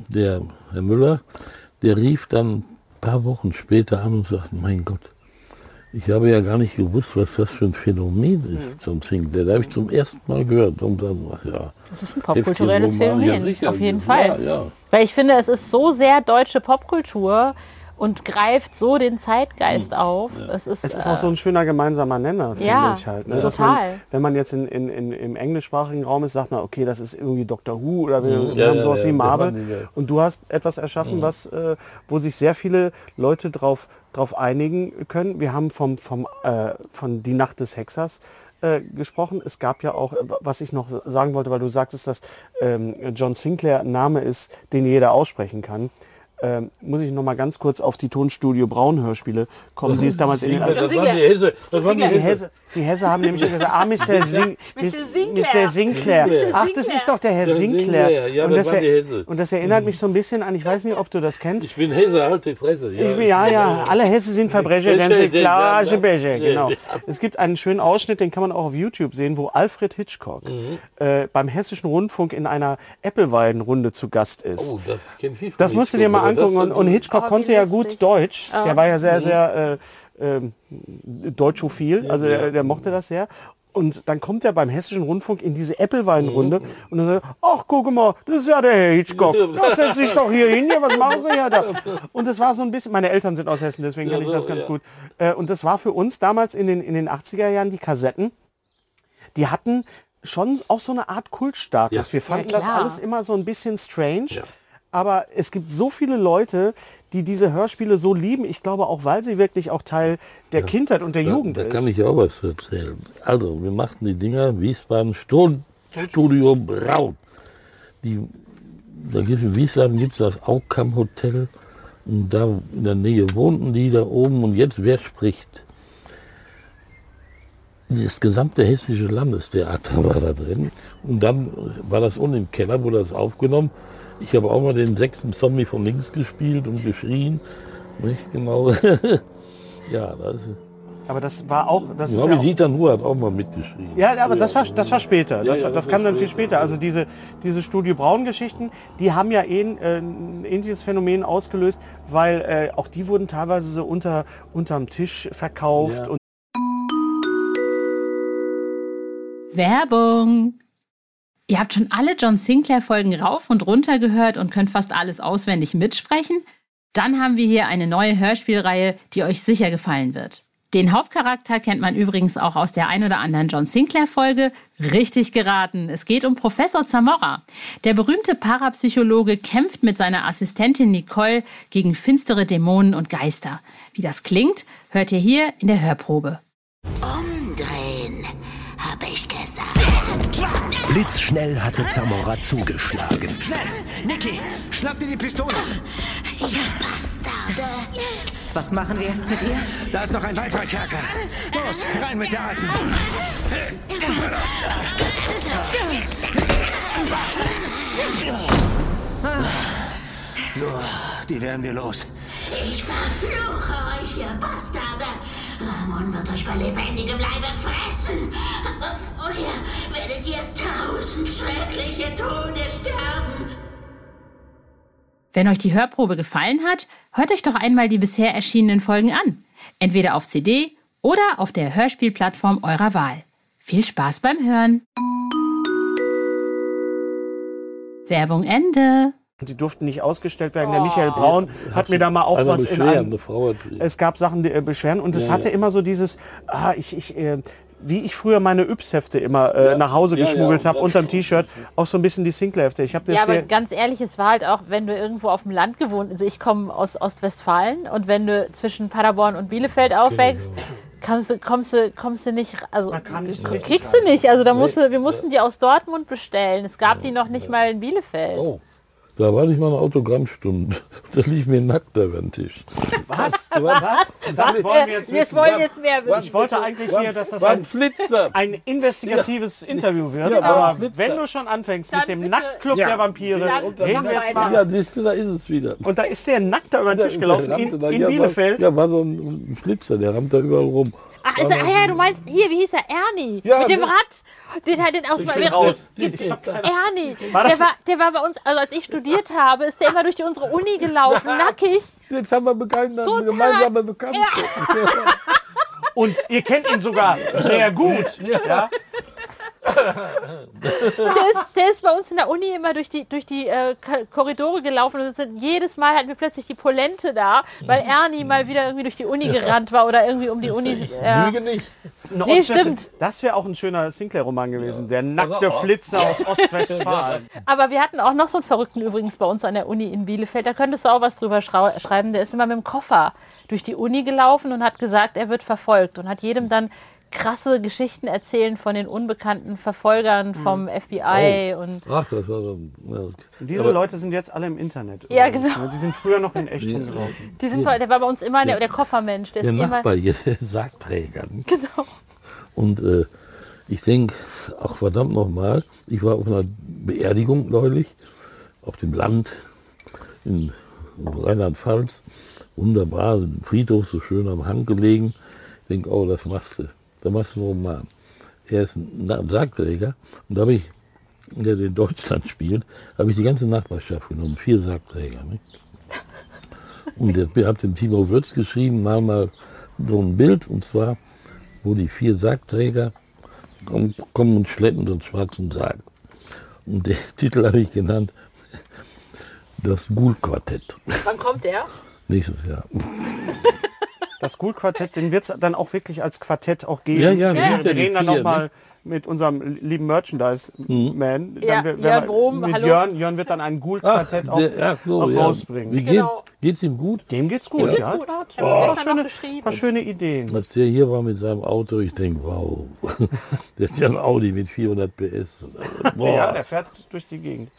der Herr Müller, der rief dann ein paar Wochen später an und sagte, mein Gott, ich habe ja gar nicht gewusst, was das für ein Phänomen ist, John Sinclair. Da habe ich zum ersten Mal gehört. Und dann, ach ja. Das ist ein popkulturelles ja, Phänomen, sicher. auf jeden Ja, Fall. ja. Weil ich finde, es ist so sehr deutsche Popkultur und greift so den Zeitgeist Hm. auf. Es ist, Es ist äh, auch so ein schöner gemeinsamer Nenner, finde Ja, ich halt. Ne? Dass Man, total. wenn man jetzt in, in, in, im englischsprachigen Raum ist, sagt man, okay, das ist irgendwie Doctor Who oder wir, wir. Ja, haben ja, sowas ja, wie Marvel. Und du hast etwas erschaffen, was, äh, wo sich sehr viele Leute drauf, drauf einigen können. Wir haben vom, vom, äh, von Die Nacht des Hexers äh, gesprochen. Es gab ja auch, äh, was ich noch sagen wollte, weil du sagtest, dass ähm, John Sinclair ein Name ist, den jeder aussprechen kann. Ähm, muss ich noch mal ganz kurz auf die Tonstudio Braun Hörspiele kommen, die es damals in den Das waren die Hesse. Das waren die die Hesse. Hesse, die Hesse haben nämlich gesagt, ah, Mr. Sing, Mr. Sinclair. Mr. Sinclair. Ach, das ist doch der Herr Der Sinclair. Sinclair, ja, und, das das er, Hesse. und das erinnert mich so ein bisschen an, ich weiß nicht, ob du das kennst. Ich bin Hesse, halt die Fresse. Ja, Ich bin, ja, ja, alle Hesse sind Verbrecher, Ja, ganz klar. Becher, genau. Es gibt einen schönen Ausschnitt, den kann man auch auf YouTube sehen, wo Alfred Hitchcock Mhm. äh, beim Hessischen Rundfunk in einer Applewein-Runde zu Gast ist. Oh, das kenn ich Das musst du dir mal Hitchcock, angucken. Und, und Hitchcock Oh, konnte ja gut Deutsch. Der war ja sehr, sehr äh, ähm, deutschophil. Also der, der mochte das sehr. Und dann kommt er beim Hessischen Rundfunk in diese Applewein-Runde Mhm. und dann sagt, er, ach guck mal, das ist ja der Herr Hitchcock. Ja, setz dich doch hier hin, ja, was machen Sie ja da? Und das war so ein bisschen, meine Eltern sind aus Hessen, deswegen kenne ich das ganz ja. gut. Äh, Und das war für uns damals in den, in den 80er Jahren die Kassetten, die hatten schon auch so eine Art Kultstatus. Ja. Wir fanden Ja, das alles immer so ein bisschen strange. Aber es gibt so viele Leute, die diese Hörspiele so lieben. Ich glaube auch, weil sie wirklich auch Teil der Kindheit und der Da, Jugend da ist. kann ich auch was erzählen. Also, wir machten die Dinger Wiesbaden Ston Studio Braun. Die, da gibt's in Wiesbaden gibt es das Aukam Hotel. Und da in der Nähe wohnten die da oben. Und jetzt, wer spricht? Das gesamte hessische Landestheater <laughs> war da drin. Und dann war das unten im Keller, wurde das aufgenommen. Ich habe auch mal den sechsten Zombie von links gespielt und geschrien. Nicht genau. <laughs> ja, das. Aber das war auch, das Ich glaube, ja, Dieter Nuhr hat auch mal mitgeschrieben. ja, aber das war, das war später. Das, Ja, ja, das das kam dann viel später. Also diese, diese Studio Braun-Geschichten, die haben ja eh ein, äh, ein ähnliches Phänomen ausgelöst, weil äh, auch die wurden teilweise so unter, unterm Tisch verkauft. Ja. Und Werbung. Ihr habt schon alle John Sinclair Folgen rauf und runter gehört und könnt fast alles auswendig mitsprechen? Dann haben wir hier eine neue Hörspielreihe, die euch sicher gefallen wird. Den Hauptcharakter kennt man übrigens auch aus der ein oder anderen John Sinclair Folge. Richtig geraten. Es geht um Professor Zamora. Der berühmte Parapsychologe kämpft mit seiner Assistentin Nicole gegen finstere Dämonen und Geister. Wie das klingt, hört ihr hier in der Hörprobe. Umdrehen, Blitzschnell hatte Zamora zugeschlagen. Schnell! Niki, schnapp dir die Pistole! Ihr Bastarde. Was machen wir jetzt mit ihr? Da ist noch ein weiterer Kerker. Los, rein mit der Alten! So, die werden wir los. Ich verfluche euch, ihr Bastarde. Ramon wird euch bei lebendigem Leibe fressen. Aber vorher werdet ihr tausend schreckliche Tode sterben. Wenn euch die Hörprobe gefallen hat, hört euch doch einmal die bisher erschienenen Folgen an. Entweder auf CD oder auf der Hörspielplattform eurer Wahl. Viel Spaß beim Hören. Werbung Ende. Die durften nicht ausgestellt werden. Der Michael Braun hat mir da mal auch was in einem, eine Frau hat Es gab Sachen, die äh, beschweren und es Ja, hatte ja. immer so dieses, ah, ich, ich, äh, wie ich früher meine Yps-Hefte immer äh, nach Hause Ja, ja, geschmuggelt habe, unterm T-Shirt, <laughs> auch so ein bisschen die Sinclair-Hefte. Ich habe das Ja, aber ganz ehrlich, es war halt auch, wenn du irgendwo auf dem Land gewohnt, also ich komme aus Ostwestfalen und wenn du zwischen Paderborn und Bielefeld aufwächst, kommst du, kommst du, kommst du nicht, also kann nicht kriegst du nicht. Also da musst du, wir mussten die aus Dortmund bestellen. Es gab die noch nicht mal in Bielefeld. Oh, da war nicht mal eine Autogrammstunde. <laughs> Da lief mir nackt über den Tisch. was? <laughs> was? Das wollen wir jetzt wir wissen. wollen jetzt mehr wissen. Ich wollte eigentlich hier, dass das ein ein, Flitzer. ein investigatives Interview wird, Ja, aber genau. wenn du schon anfängt Dann mit dem bitte- Nachtclub Ja. der Vampire, reden wir jetzt mal. Ja, siehst du, da ist es wieder. Und da ist der nackt da über den Tisch gelaufen Der in, in ja, Bielefeld. War, ja, war so ein Flitzer, der rammt da überall rum. Ach, ist er, ah ja, du meinst, hier, wie hieß er? Ernie. Ja, mit dem Rad. Den hat den aus bin raus. Ernie. War der, war, der war bei uns, also als ich studiert habe, ist der immer durch die, unsere Uni gelaufen, nackig. Jetzt haben wir bekannt, eine Total. gemeinsame Bekannte. <laughs> Und ihr kennt ihn sogar sehr gut. Ja. Der ist, der ist bei uns in der Uni immer durch die, durch die äh, Korridore gelaufen und es sind, jedes Mal hatten wir plötzlich die Polente da, weil Ernie mal wieder irgendwie durch die Uni gerannt war oder irgendwie um die Uni. Ja. Lüge nicht. Eine Nee, Ostwest- stimmt. Das wäre auch ein schöner Sinclair-Roman gewesen. Der nackte. Flitzer aus <laughs> Ostwestfalen. Aber wir hatten auch noch so einen Verrückten übrigens bei uns an der Uni in Bielefeld. Da könntest du auch was drüber schreiben. Der ist immer mit dem Koffer durch die Uni gelaufen und hat gesagt, er wird verfolgt und hat jedem dann krasse Geschichten erzählen von den unbekannten Verfolgern vom FBI und Ach, das war so. Ja, Und diese aber- Leute sind jetzt alle im Internet. Ja, übrigens, genau. ne? Die sind früher noch in echt rumgelaufen. die sind, der war bei uns immer der, der Koffermensch. Der, Der ist immer, Nachbar hier, der <laughs> Sargträger. ne? Genau. Und äh, ich denke, ach verdammt nochmal, ich war auf einer Beerdigung neulich, auf dem Land in Rheinland-Pfalz. Wunderbar, ein Friedhof so schön am Hang gelegen. Ich denke, oh, das machst du. Da machst du einen Roman. Er ist ein Sargträger und da habe ich, der in Deutschland spielt, habe ich die ganze Nachbarschaft genommen, vier Sargträger. Nicht? Und ich habe dem Timo Würz geschrieben, mal mal so ein Bild, und zwar, wo die vier Sargträger kommen, kommen und schleppen so einen schwarzen Sarg. Und den <laughs> Titel habe ich genannt, das Ghoul-Quartett. Wann kommt der? Nächstes Jahr. <laughs> Das Ghoul-Quartett, den wird es dann auch wirklich als Quartett auch geben. Ja, ja, wir, ja. wir reden dann nochmal mit unserem lieben Merchandise-Man. Ja, Dann wir- wir- Brom, mit hallo. Jörn, Jörn wird dann ein Ghoul-Quartett auch, ach so, auch ja. rausbringen. Wie geht, Genau. geht's ihm gut? Dem geht's gut, Geht ja. gut. Ich Oh, gestern schöne, paar schöne Ideen. Als der hier war mit seinem Auto, ich denke, wow, <laughs> der hat ja ein Audi mit 400 PS. Boah. Ja, der fährt durch die Gegend.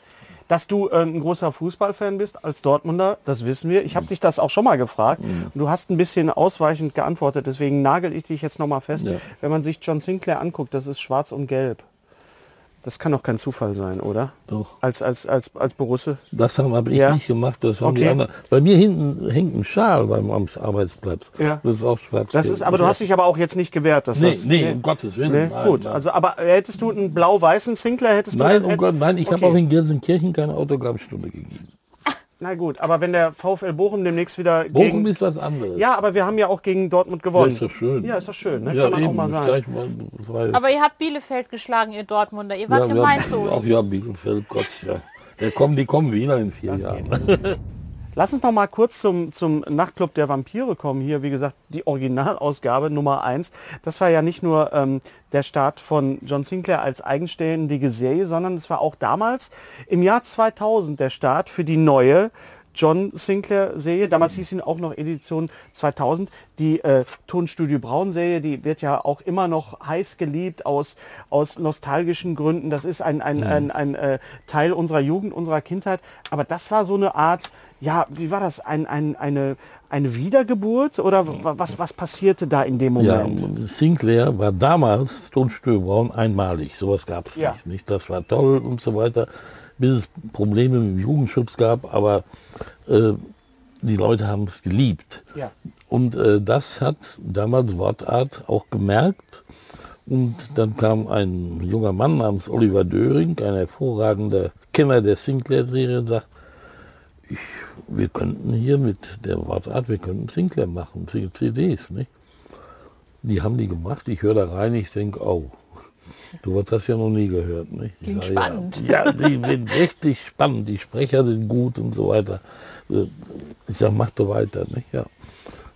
Dass du äh, ein großer Fußballfan bist als Dortmunder, das wissen wir. Ich habe dich das auch schon mal gefragt. Mhm. Und du hast ein bisschen ausweichend geantwortet, deswegen nagel ich dich jetzt noch mal fest. Ja. Wenn man sich John Sinclair anguckt, das ist schwarz und gelb. Das kann doch kein Zufall sein, oder? Doch. Als, als, als, als Borusse. Das habe hab ich Ja. nicht gemacht, das haben Okay. die anderen. Bei mir hinten hängt ein Schal beim Arbeitsplatz. Ja. Das ist auch schwarz. Das ist, aber du hast dich aber auch jetzt nicht gewehrt, dass Nee, das. nee, um Gottes Willen. Nee, nein, gut, nein. also aber hättest du einen blau-weißen Sinclair, hättest du Nein, dann- um hätt- Gott, nein, ich habe Okay. auch in Gelsenkirchen keine Autogrammstunde gegeben. Na gut, aber wenn der VfL Bochum demnächst wieder Bochum gegen... ist was anderes. Ja, aber wir haben ja auch gegen Dortmund Ja, gewonnen. ist doch schön. Ja, ist doch schön, ne? Ja, kann man eben, auch mal sagen. gleich mal Aber ihr habt Bielefeld geschlagen, ihr Dortmunder. Ihr wart ja, gemein ja, zu uns. Ach ja, Bielefeld, Gott, ja. ja kommen, die kommen wieder in vier Jahren. <laughs> Lass uns noch mal kurz zum, zum Nachtclub der Vampire kommen. Hier, wie gesagt, die Originalausgabe Nummer 1. Das war ja nicht nur ähm, der Start von John Sinclair als eigenständige Serie, sondern es war auch damals im Jahr 2000 der Start für die neue John Sinclair Serie. Damals hieß ihn auch noch Edition 2000. Die äh, Tonstudio Braun Serie, die wird ja auch immer noch heiß geliebt aus, aus nostalgischen Gründen. Das ist ein, ein, ein, ein äh, Teil unserer Jugend, unserer Kindheit. Aber das war so eine Art, ja, wie war das? Ein, ein, eine, eine Wiedergeburt oder wa- was, was passierte da in dem Ja, Moment? und Sinclair war damals Tonstudio Braun einmalig. Sowas gab es Ja. nicht, nicht. Das war toll und so weiter, bis es Probleme mit dem Jugendschutz gab, aber äh, die Leute haben es geliebt. Ja. Und äh, das hat damals Wortart auch gemerkt. Und dann kam ein junger Mann namens Oliver Döring, ein hervorragender Kenner der Sinclair-Serie, und sagt, ich, wir könnten hier mit der Wortart, wir könnten Sinclair machen, CDs, nicht? Die haben die gemacht, ich höre da rein, ich denke, oh, du hast das ja noch nie gehört, nicht? Ich Klingt sag, spannend. Ja, ja, die sind richtig spannend, die Sprecher sind gut und so weiter. Äh, Ich sag, mach doch weiter, nicht? Ja.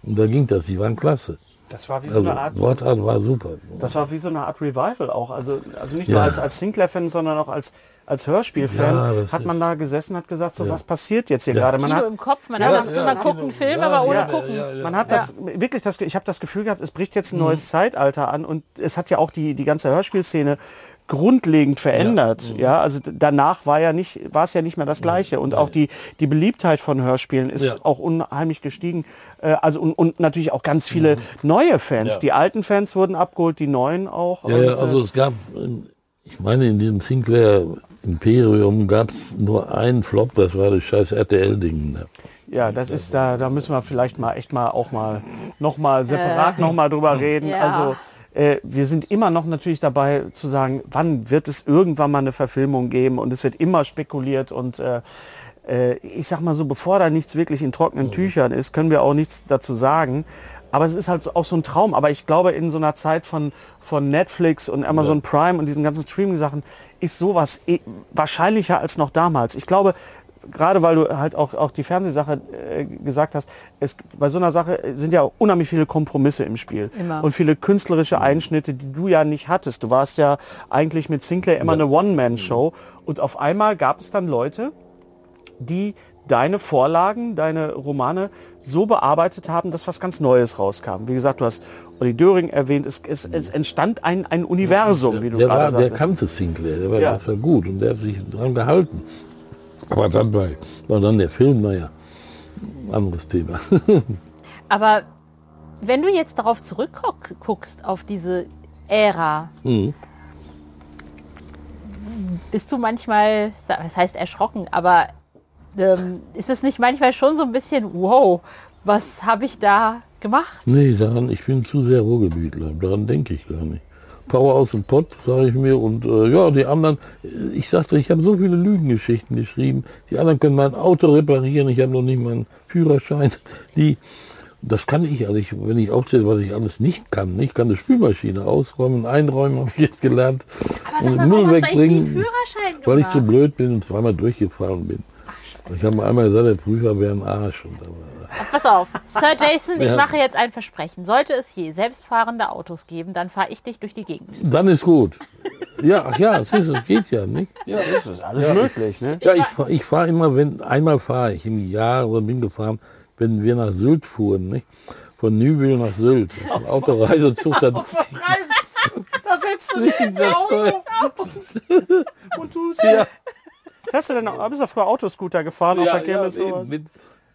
Und da ging das, die waren klasse. Das war wie so Also, eine Art, Wortart war super. das war wie so eine Art Revival auch. Also, also nicht Ja. nur als, als Sinclair-Fan, sondern auch als, als Hörspiel-Fan Ja, das hat man da gesessen, hat gesagt, so Ja. was passiert jetzt hier Ja. gerade. Man Kino hat, im Kopf. Man, Ja, hat, ja, man guckt einen Film, Ja, aber ohne ja, gucken. ja, ja. Man hat das wirklich das, ich habe das Gefühl gehabt, es bricht jetzt ein neues Zeitalter an und es hat ja auch die die ganze Hörspielszene grundlegend verändert. Ja, also d- danach war ja nicht war es ja nicht mehr das Gleiche und auch die die Beliebtheit von Hörspielen ist Ja. auch unheimlich gestiegen. Äh, also und, und natürlich auch ganz viele neue Fans. Ja. Die alten Fans wurden abgeholt, die neuen auch. Ja, Und, ja, äh, also es gab, ich meine, in diesem Sinclair Imperium gab es nur einen Flop, das war das scheiß RTL-Ding. Ne? Ja, das ist da, da müssen wir vielleicht mal echt mal auch mal noch mal separat noch mal drüber reden. ja. Also äh, wir sind immer noch natürlich dabei zu sagen, wann wird es irgendwann mal eine Verfilmung geben und es wird immer spekuliert und äh, äh, ich sag mal so, bevor da nichts wirklich in trockenen Tüchern ist, können wir auch nichts dazu sagen. Aber es ist halt auch so ein Traum. Aber ich glaube, in so einer Zeit von, von Netflix und Amazon Prime und diesen ganzen Streaming-Sachen ist sowas eh wahrscheinlicher als noch damals. Ich glaube, gerade weil du halt auch, auch die Fernsehsache äh, gesagt hast, es, bei so einer Sache sind ja unheimlich viele Kompromisse im Spiel. Immer. Und viele künstlerische Einschnitte, die du ja nicht hattest. Du warst ja eigentlich mit Sinclair immer eine One-Man-Show. Und auf einmal gab es dann Leute, die deine Vorlagen, deine Romane so bearbeitet haben, dass was ganz Neues rauskam. Wie gesagt, du hast Olli Döring erwähnt, es, es, es entstand ein, ein Universum, wie du der, gerade war, der sagtest. kannte Sinclair, der war, Ja. das war gut und der hat sich dran gehalten. Aber dann bei, war dann der Film, naja, anderes Thema. <laughs> Aber wenn du jetzt darauf zurückguckst, auf diese Ära, Mhm. bist du manchmal, das heißt erschrocken, aber ähm, ist es nicht manchmal schon so ein bisschen, wow, was habe ich da gemacht? Nee, daran, ich bin zu sehr Ruhrgebietler, daran denke ich gar nicht. Power aus dem Pott, sage ich mir, und äh, ja, die anderen, äh, ich sagte, ich habe so viele Lügengeschichten geschrieben, die anderen können mein Auto reparieren, ich habe noch nicht meinen Führerschein, <laughs> die, das kann ich, also ich, wenn ich aufzähle, was ich alles nicht kann, ich kann eine Spülmaschine ausräumen, einräumen, <laughs> habe ich jetzt gelernt, Aber sag mal, Führerschein gemacht? weil ich zu blöd bin und zweimal durchgefallen bin. Ich habe einmal gesagt, der Prüfer wäre ein Arsch. Und aber, Pass auf, Sir Jason, <laughs> ich Ja. mache jetzt ein Versprechen. Sollte es je selbstfahrende Autos geben, dann fahre ich dich durch die Gegend. Dann ist gut. Ja, ach ja, siehst du, das geht ja, nicht? Ja, das ist alles möglich. Ne? Ja, ich, fahr- ich fahre immer, wenn, einmal fahre ich im Jahr oder bin gefahren, wenn wir nach Sylt fuhren, nicht? Von Nübel nach Sylt. Autoreisezug, dann <laughs> Da setzt du dich in das Auto <laughs> und tust ja. Fährst du denn auch, bist du früher Autoscooter gefahren auf ja, der Kirmes ja, sowas? eben, mit,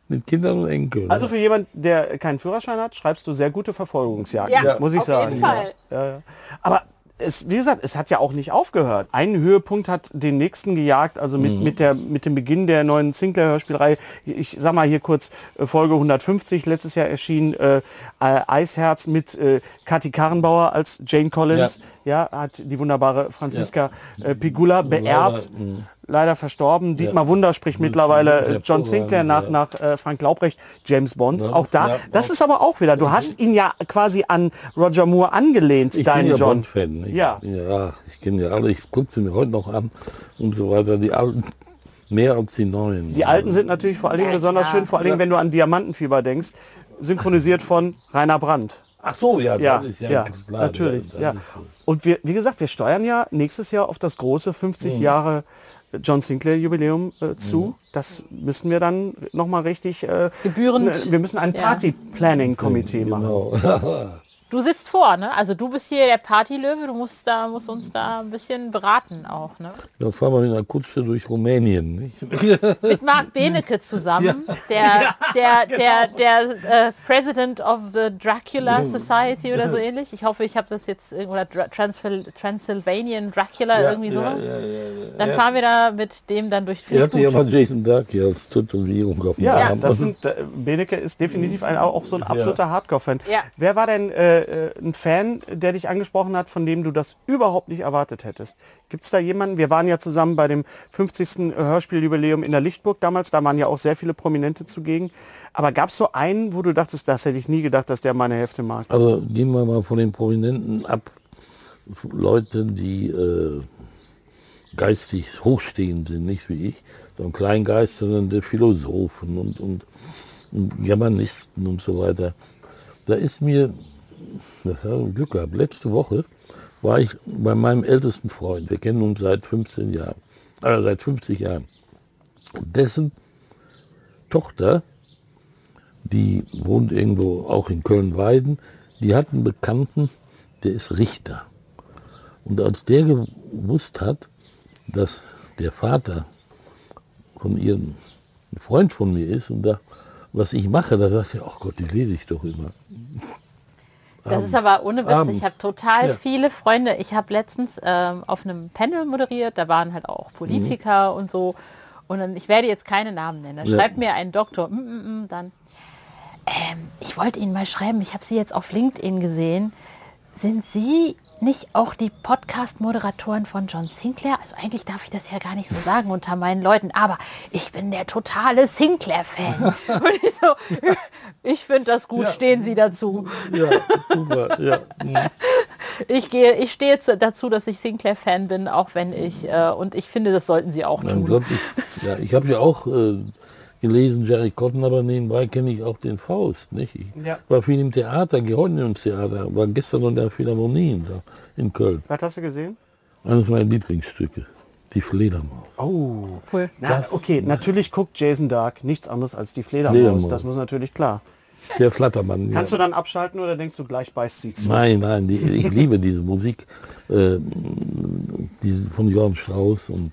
mit Kindern und Enkeln. Also für jemand, der keinen Führerschein hat, schreibst du sehr gute Verfolgungsjagden, Ja, muss ich auf sagen. jeden Fall. Ja, ja. Aber es, wie gesagt, es hat ja auch nicht aufgehört. Ein Höhepunkt hat den nächsten gejagt, also mit, Mhm. mit, der, mit dem Beginn der neuen Sinclair-Hörspielreihe. Ich sag mal hier kurz äh, Folge 150, letztes Jahr erschien äh, äh, Eisherz mit äh, Kathi Karrenbauer als Jane Collins. Ja. hat die wunderbare Franziska äh, Pigula beerbt. mhm. Leider verstorben. Dietmar Wunder spricht mittlerweile äh, John Sinclair nach, ja. nach äh, Frank Laubrecht, James Bond. Ja, auch da. ja, das auch. ist aber auch wieder. Du hast ihn ja quasi an Roger Moore angelehnt, ich dein bin ja John. Bond-Fan. nicht? Ja. ja, ich kenne ja alle, ich gucke sie mir heute noch an und so weiter. Die alten, mehr als die neuen. Die alten sind natürlich vor allen Dingen besonders schön, vor allen Dingen, wenn du an Diamantenfieber denkst, synchronisiert von Rainer Brandt. Ach so, ja, Ja, das ist ja, ja, klar. natürlich. Ja. ist so. Und wir, wie gesagt, wir steuern ja nächstes Jahr auf das große 50 Mhm. Jahre John Sinclair Jubiläum äh, zu. Das müssen wir dann noch mal richtig äh, Gebührend. ne, Wir müssen ein. Party Planning Komitee machen. Genau. <laughs> Du sitzt vor, ne? Also du bist hier der Partylöwe, du musst da musst uns da ein bisschen beraten auch, ne? Dann fahren wir mit einer Kutsche durch Rumänien. Nicht? <laughs> Mit Marc Benecke zusammen, der der der der äh, President of the Dracula Society oder so ähnlich. Ich hoffe, ich habe das jetzt oder Dra Transsil Transylvanian Dracula irgendwie sowas. Dann fahren wir da mit dem dann durch Er hatte ja Fischbuch. mal Jason Dark hier als Tätowierung auf dem Ja, Arm. das sind, äh, Benecke ist definitiv ein, auch so ein absoluter Hardcore-Fan. Ja. Wer war denn äh, äh, ein Fan, der dich angesprochen hat, von dem du das überhaupt nicht erwartet hättest? Gibt es da jemanden? Wir waren ja zusammen bei dem 50. Hörspieljubiläum in der Lichtburg damals, da waren ja auch sehr viele Prominente zugegen. Aber gab es so einen, wo du dachtest, das hätte ich nie gedacht, dass der meine Hälfte mag? Also gehen wir mal von den Prominenten ab. Leute, die äh, geistig hochstehend sind, nicht wie ich, so ein Kleingeist, sondern der Philosophen und, und, und Germanisten und so weiter. Da ist mir, Glück gehabt, letzte Woche war ich bei meinem ältesten Freund, wir kennen uns seit 15 Jahren, äh, seit 50 Jahren. Dessen Tochter, die wohnt irgendwo auch in Köln-Weiden, die hat einen Bekannten, der ist Richter. Und als der gewusst hat, dass der Vater von ihrem Freund von mir ist und da, was ich mache, da sagt er, ach Gott, die lese ich doch immer. Das ist aber ohne Witz. Abends. Ich habe total Ja. viele Freunde. Ich habe letztens ähm, auf einem Panel moderiert, da waren halt auch Politiker und so. Und dann, ich werde jetzt keine Namen nennen. Da Ja. schreibt mir ein Doktor, mm, mm, mm, dann, ähm, ich wollte Ihnen mal schreiben, ich habe Sie jetzt auf LinkedIn gesehen. Sind Sie nicht auch die Podcast-Moderatoren von John Sinclair? Also eigentlich darf ich das ja gar nicht so sagen unter meinen Leuten, aber ich bin der totale Sinclair-Fan. <laughs> Ich so, ich finde das gut, stehen Sie dazu. Ja, super, ja. <laughs> mhm. Ich gehe, ich stehe zu- dazu, dass ich Sinclair-Fan bin, auch wenn ich, äh, und ich finde, das sollten Sie auch tun. ich, ja, ich habe ja auch äh, gelesen, Jerry Cotton, aber nebenbei kenne ich auch den Faust. Nicht? Ich Ja. war viel im Theater, gehe heute nicht ins Theater, war gestern in der Philharmonie in, Köln. Was hast du gesehen? Eines meiner Lieblingsstücke, die Fledermaus. Oh, Cool. Na, okay, <laughs> natürlich guckt Jason Dark nichts anderes als die Fledermaus. Fledermaus. Das muss natürlich klar. Der Flattermann. ja. Kannst du dann abschalten oder denkst du gleich beißt sie zu? Nein, nein, die, ich liebe diese Musik äh, die von Johann Strauss und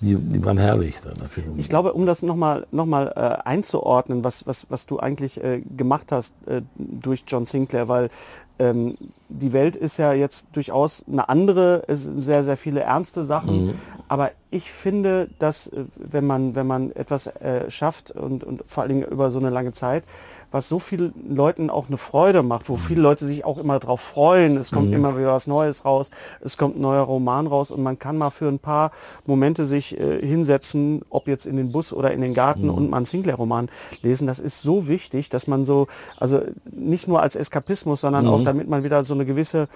die, die waren herrlich da dafür. Ich glaube, um das nochmal noch mal, äh, einzuordnen, was, was, was du eigentlich äh, gemacht hast äh, durch John Sinclair, weil ähm, die Welt ist ja jetzt durchaus eine andere, es sind sehr, sehr viele ernste Sachen, aber ich finde, dass äh, wenn man, wenn man etwas äh, schafft und, und vor allen Dingen über so eine lange Zeit, was so vielen Leuten auch eine Freude macht, wo viele Leute sich auch immer drauf freuen. Es kommt immer wieder was Neues raus, es kommt ein neuer Roman raus und man kann mal für ein paar Momente sich äh, hinsetzen, ob jetzt in den Bus oder in den Garten und mal einen Sinclair-Roman lesen. Das ist so wichtig, dass man so, also nicht nur als Eskapismus, sondern auch damit man wieder so eine gewisse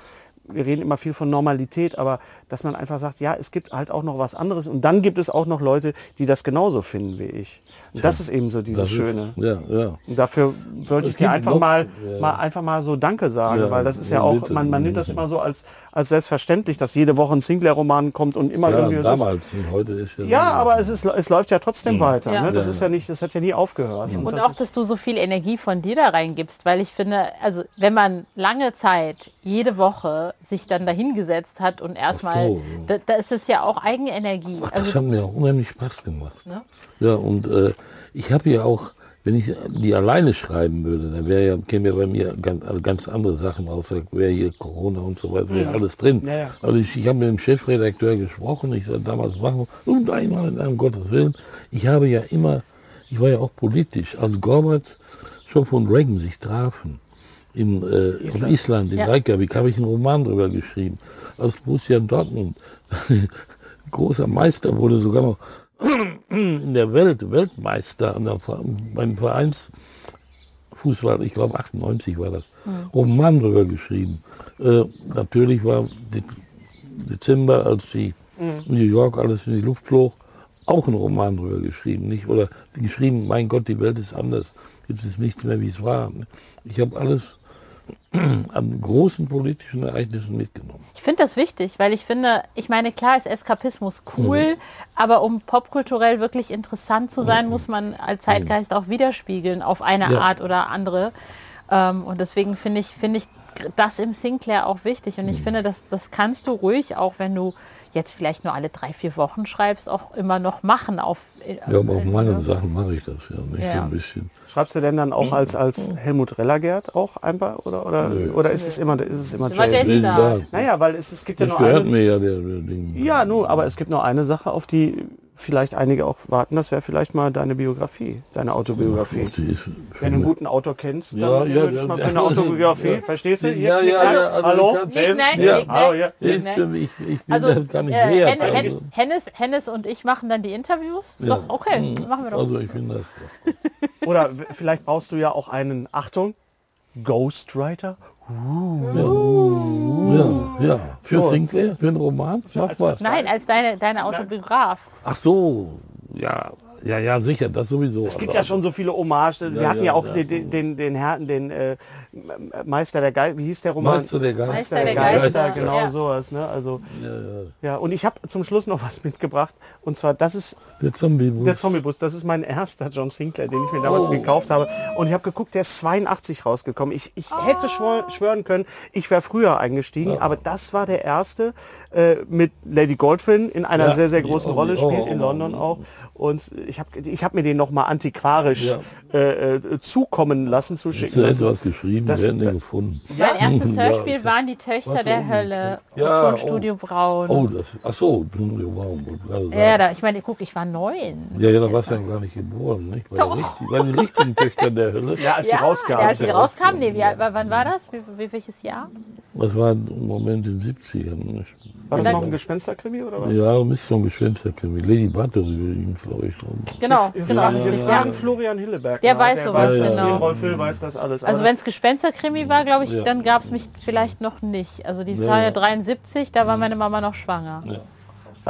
wir reden immer viel von Normalität, aber dass man einfach sagt, ja, es gibt halt auch noch was anderes und dann gibt es auch noch Leute, die das genauso finden wie ich. Und das ist eben so dieses ist- Schöne. Ja, ja. Und dafür wollte ich dir einfach noch- mal, ja. mal einfach mal so Danke sagen, Ja, weil das ist ja ja, auch, man, man nimmt das immer so als, als selbstverständlich, dass jede Woche ein Sinclair-Roman kommt und immer Ja, irgendwie es ist- damals und heute ist ja. Ja, aber es, ist, es läuft ja trotzdem weiter. Ja. Ne? Das Ja, ist ja nicht, das hat ja nie aufgehört. Und das auch, dass du so viel Energie von dir da reingibst, weil ich finde, also wenn man lange Zeit, jede Woche sich dann dahingesetzt hat und erstmal, so, ja. da, da ist es ja auch Eigenenergie. Ach, das Also, hat mir auch unheimlich Spaß gemacht. Ne? Ja, und äh, ich habe ja auch, wenn ich die alleine schreiben würde, dann wäre ja, käme ja bei mir ganz, also ganz andere Sachen raus. Wäre hier Corona und so weiter, wäre alles drin. Ja, ja. Also ich, ich habe mit dem Chefredakteur gesprochen, ich sagte damals machen und einmal in einem Gottes Willen. Ich habe ja immer, ich war ja auch politisch, als Gorbatschow und Reagan sich trafen in Island, äh, Island. in, Island, in Ja. Reykjavik, habe ich einen Roman drüber geschrieben. Als Borussia Dortmund <laughs> großer Meister wurde, sogar noch der Welt Weltmeister beim Vereinsfußball, ich glaube 98 war das, Roman drüber geschrieben. Äh, natürlich war De Dezember, als die in New York alles in die Luft flog, auch ein Roman drüber geschrieben, nicht? Oder geschrieben, mein Gott, die Welt ist anders, jetzt ist nichts mehr, wie es war. Ich habe alles <clears throat> an großen politischen Ereignissen mitgenommen. ich finde das wichtig, weil ich finde, ich meine, klar ist Eskapismus cool, aber um popkulturell wirklich interessant zu sein, muss man als Zeitgeist auch widerspiegeln auf eine Ja. Art oder andere. Ähm, und deswegen finde ich, finde ich das im Sinclair auch wichtig. Und ich finde, das, das kannst du ruhig, auch wenn du jetzt vielleicht nur alle drei, vier Wochen schreibst, auch immer noch machen. Auf, Ja, aber auf meinen Sachen mache ich das ja nicht Ja. ein bisschen. schreibst du denn dann auch als, als Helmut Rellergert auch einfach? Oder, oder, oder ist es immer, ist es immer Ist immer Jason? Naja, weil es, es gibt ja Das nur gehört eine, mir ja der, der Ding. Ja, nur, aber es gibt nur eine Sache, auf die vielleicht einige auch warten, das wäre vielleicht mal deine Biografie, deine Autobiografie. Wenn du einen guten Autor kennst, dann Ja, ja, ja, mal für ja. eine Autobiografie, Ja. verstehst du? Ja, ja, ja, Hallo? Nick, nein, Ja, Nick, hallo, nein. ja. ist Nein. für mich, ich bin Also, das gar nicht äh, wert. Hen Hen also, Hennes, Hennes und ich machen dann die Interviews. Ist Ja. Doch, okay, machen wir doch. also ich finde das. Oder vielleicht brauchst du ja auch einen, Achtung, Ghostwriter. Ja, ja. Für So. Sinclair, für einen Roman, mach mal. Nein, als deine, deine Autobiograf. Ach so, ja, ja, ja, sicher, das sowieso. Es gibt aber- ja schon so viele Hommagen. Wir Ja, hatten ja, ja, auch ja. den, den, den, den Herrn, den äh, Meister der Geister, wie hieß der Roman? Meister der Geister. Meister der Geister, Geister, genau ja. sowas. Ne? Also, Ja, ja. ja, und ich habe zum Schluss noch was mitgebracht. Und zwar, das ist Der Zombie. der Zombiebus. Das ist mein erster John Sinclair, den ich mir damals Oh. gekauft habe. Und ich habe geguckt, der ist 82 rausgekommen. Ich, ich hätte schwör, schwören können, ich wäre früher eingestiegen. Aber das war der erste äh, mit Lady Goldfyn in einer Ja, sehr, sehr großen Rolle die spielt, auch. in London auch. Und ich habe ich hab mir den nochmal antiquarisch Ja. äh, äh, zukommen lassen, zuschicken du lassen. etwas geschrieben, Das- wir hätten da- den gefunden. Mein erstes <laughs> Ja. Hörspiel waren die Töchter Was der Hölle Ja, von Studio Braun. Oh, das, ach so, Studio sagen. Ja, da, ich meine, guck, ich war neun. Ja, ja, da warst du ja gar nicht geboren, nicht? Bei, Doch. richtig, bei den richtigen Töchtern der Hölle. Ja, als Ja, sie rauskamen. ja, als die rauskamen, nee, wie, wann war das? Wie, wie, welches Jahr? Das war im Moment in den 70ern. Nicht? War das noch ein Gespensterkrimi oder was? Ja, Mist vom Geschwisterkrimi. Lady Battery übrigens, glaube ich. schon. Genau, Wir genau. fragen, wir fragen. Florian Hilleberg. Der nach. weiß sowas, das. genau. Rolf Hill weiß das alles. Also wenn es Gespensterkrimi war, glaube ich, Ja. dann gab es mich vielleicht noch nicht. Also die Ja, war ja ja. 73, da war meine Mama noch schwanger. Ja.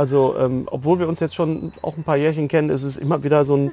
Also, ähm, obwohl wir uns jetzt schon auch ein paar Jährchen kennen, ist es immer wieder so ein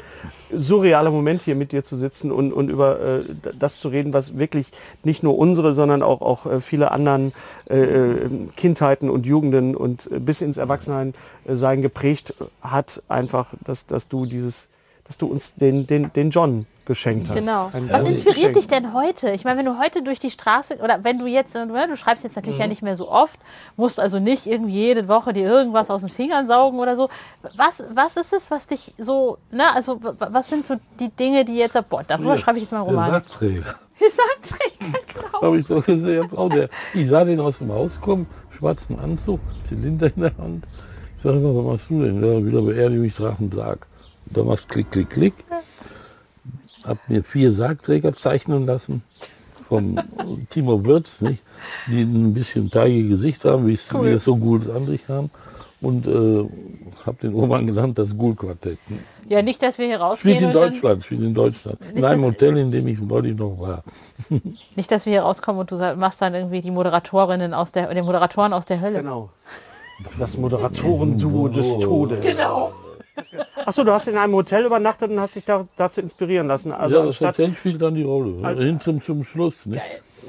surrealer Moment hier mit dir zu sitzen und, und über äh, das zu reden, was wirklich nicht nur unsere, sondern auch, auch äh, viele anderen äh, äh, Kindheiten und Jugenden und äh, bis ins Erwachsenensein geprägt hat. Einfach, dass, dass du dieses, dass du uns den, den, den John geschenkt hast. Genau. Ein Was inspiriert dich denn heute? Ich meine, wenn du heute durch die Straße oder wenn du jetzt, äh, du schreibst jetzt natürlich Mhm. ja nicht mehr so oft, musst also nicht irgendwie jede Woche dir irgendwas aus den Fingern saugen oder so. Was, was ist es, was dich so, ne, also was sind so die Dinge, die jetzt, boah, darüber schreibe ich jetzt mal einen Roman. Sackträger. Sackträger, <laughs> genau. Habe ich doch gesehen. Der, ich sah den aus dem Haus kommen, schwarzen Anzug, Zylinder in der Hand. Ich sage immer, was machst du denn? Ja, wieder beerdige mich Drachensarg. Da machst klick, klick, klick. Hab mir vier Sargträger zeichnen lassen vom Timo Würz, nicht? die ein bisschen teigige Gesicht haben, wie es Cool. es so gutes an sich haben. und äh, habe den Roman genannt, das Ghoul-Quartett. Ja, nicht, dass wir hier Spielt rausgehen in und dann, Deutschland, spielt in Deutschland. In einem Hotel, in dem ich neulich noch war. <laughs> nicht, dass wir hier rauskommen und du machst dann irgendwie die Moderatorinnen aus der, die Moderatoren aus der Hölle. Genau. Das Moderatoren-Duo des Todes. Genau. Achso, du hast in einem Hotel übernachtet und hast dich da, dazu inspirieren lassen. Also ja, das anstatt, Hotel spielt dann die Rolle. Als- Hin zum, zum Schluss. Ne?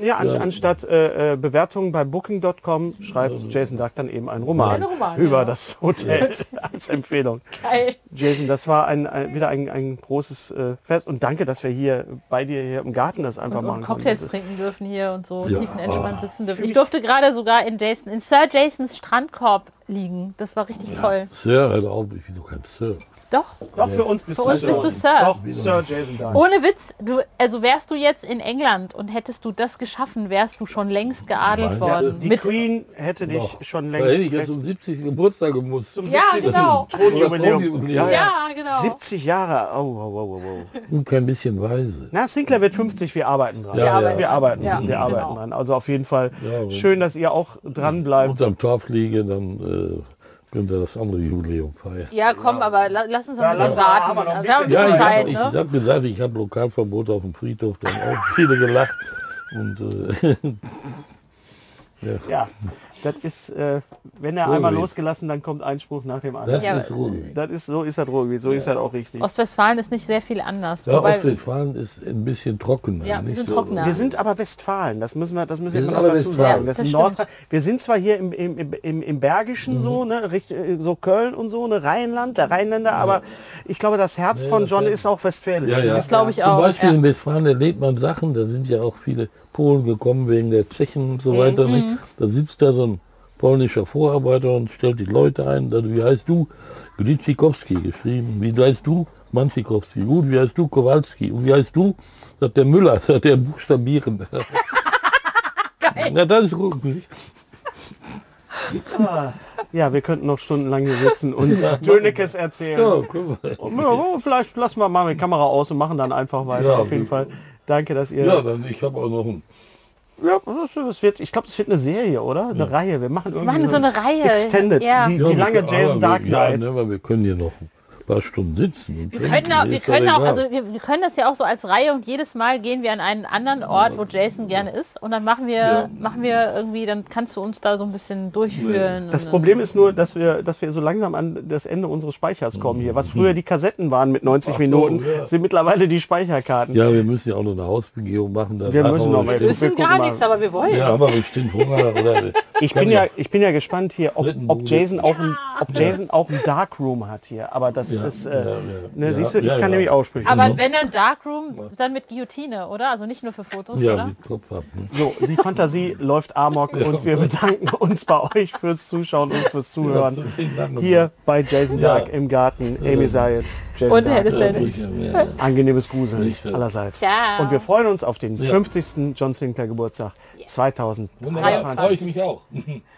ja, an, Ja. anstatt äh, äh, Bewertungen bei Booking.com schreibt Jason Duck dann eben einen Roman, Roman, über ja. das Hotel <laughs> als Empfehlung. Geil. Jason, das war ein, ein, wieder ein, ein großes äh, Fest und danke, dass wir hier bei dir hier im Garten das einfach Und, machen und Cocktails konnten. trinken dürfen hier und so Ja. tiefenentspannt sitzen dürfen. Ich durfte gerade sogar in Jason, in Sir Jasons Strandkorb liegen. Das war richtig toll. Sir, hör auf, ich bin doch kein Sir. Doch. Doch, für uns bist Für du uns bist du Sir. Doch, Sir Jason Duck. Ohne Witz, du, also wärst du jetzt in England und hättest du das geschaffen, wärst du schon längst geadelt Nein. worden. Die Mit, Queen hätte dich Doch. schon Da hätte längst ich jetzt zum 70. Geburtstag gemusst. zum Ja, 70. genau. Thronjubiläum. Thronjubiläum. ja, genau. 70 Jahre. Oh, oh, oh, oh. Und kein bisschen weise. Na, Sinclair wird 50, wir arbeiten dran. Ja, ja. arbeiten Wir arbeiten, Ja, wir arbeiten genau. dran. Also auf jeden Fall Ja, schön, dass ihr auch dran bleibt. Unterm Torf liege, dann äh, könnt ihr das andere Jubiläum feiern. Ja, komm, aber la, lass uns Ja, ein bisschen lass mal, warten. wir noch ein wir haben bisschen bisschen ich Zeit, habe ich ne? hab gesagt, ich habe Lokalverbot auf dem Friedhof, da haben auch <laughs> viele gelacht. Und äh, <laughs> Ja, das ist, äh, wenn er Ruhrgebiet. einmal losgelassen, dann kommt ein Spruch nach dem anderen. das Ja, ist Ruhrgebiet. Das ist, so ist das Ruhrgebiet, so ist das auch richtig. Ostwestfalen ist nicht sehr viel anders. Ja, Ostwestfalen ist ein bisschen trockener. Ja, nicht so- trockener. Wir sind aber Westfalen, das müssen wir, das müssen wir Wir immer sind noch aber dazu Westfalen. sagen. Das Ja, das Nordrhein. Wir sind zwar hier im, im, im, im, im Bergischen Mhm. so, ne, äh, so Köln und so, ne, Rheinland, der Rheinländer, aber ich glaube, das Herz von das John ist auch westfälisch. Ja, ja. Das glaube ich Zum auch. Beispiel Ja. in Westfalen erlebt man Sachen, da sind ja auch viele Polen gekommen wegen der Zechen und so weiter. Nicht? Da sitzt da so ein polnischer Vorarbeiter und stellt die Leute ein. Dann, wie heißt du? Glitschikowski geschrieben. Wie heißt du? Manchikowski. Gut, wie heißt du? Kowalski. Und wie heißt du? Sagt der Müller, sagt <laughs> der Buchstabieren. Na, das ist gut. Ja, wir könnten noch stundenlang hier sitzen und <laughs> Dönekes erzählen. Ja, guck mal. Und, ja, vielleicht lassen wir mal die Kamera aus und machen dann einfach weiter. Ja, Auf jeden wir- Fall. Danke, dass ihr. Ja, dann ich habe auch noch ein Ja, das, das wird, ich glaube, es wird eine Serie, oder? Eine Reihe. Wir machen irgendwie machen so eine Reihe. Extended. Ja. Die, Ja, die wir- lange Jason wir- Dark Ja, Knight. ne, aber wir können hier noch paar Stunden sitzen. Und Wir können, auch, wir, können auch, also wir, wir können das ja auch so als Reihe und jedes Mal gehen wir an einen anderen Ort, wo Jason gerne ist und dann machen wir, machen wir irgendwie, dann kannst du uns da so ein bisschen durchführen. Das Problem ist nur, dass wir, dass wir so langsam an das Ende unseres Speichers kommen hier. Was früher die Kassetten waren mit 90 so, Minuten, ja. sind mittlerweile die Speicherkarten. Ja, wir müssen ja auch noch eine Hausbegehung machen. Wir müssen noch mal- wir wissen gar nichts, aber wir wollen. Ja, aber bestimmt Hunger oder. Ich bin ja, ich bin ja gespannt hier, ob, ob. Jason auch ein, ob Jason auch ein Darkroom hat hier. Aber das Ja, ist, äh, ja. ne, Ja, siehst du, ich ja, kann ja. nämlich Aussprüche. Aber wenn dann Darkroom, dann mit Guillotine, oder? Also nicht nur für Fotos, Ja, oder? mit Kopf ab. Ne? So, die Fantasie <laughs> läuft amok und wir bedanken uns bei euch fürs Zuschauen und fürs Zuhören. Hier bei Jason Ja. Dark im Garten, Amy Sayed, Jason Und Dark. Ja. Angenehmes Gruseln allerseits. Ciao. Und wir freuen uns auf den Ja. 50. John Sinclair Geburtstag 2023. Wunderbar, freue ich mich auch. <laughs>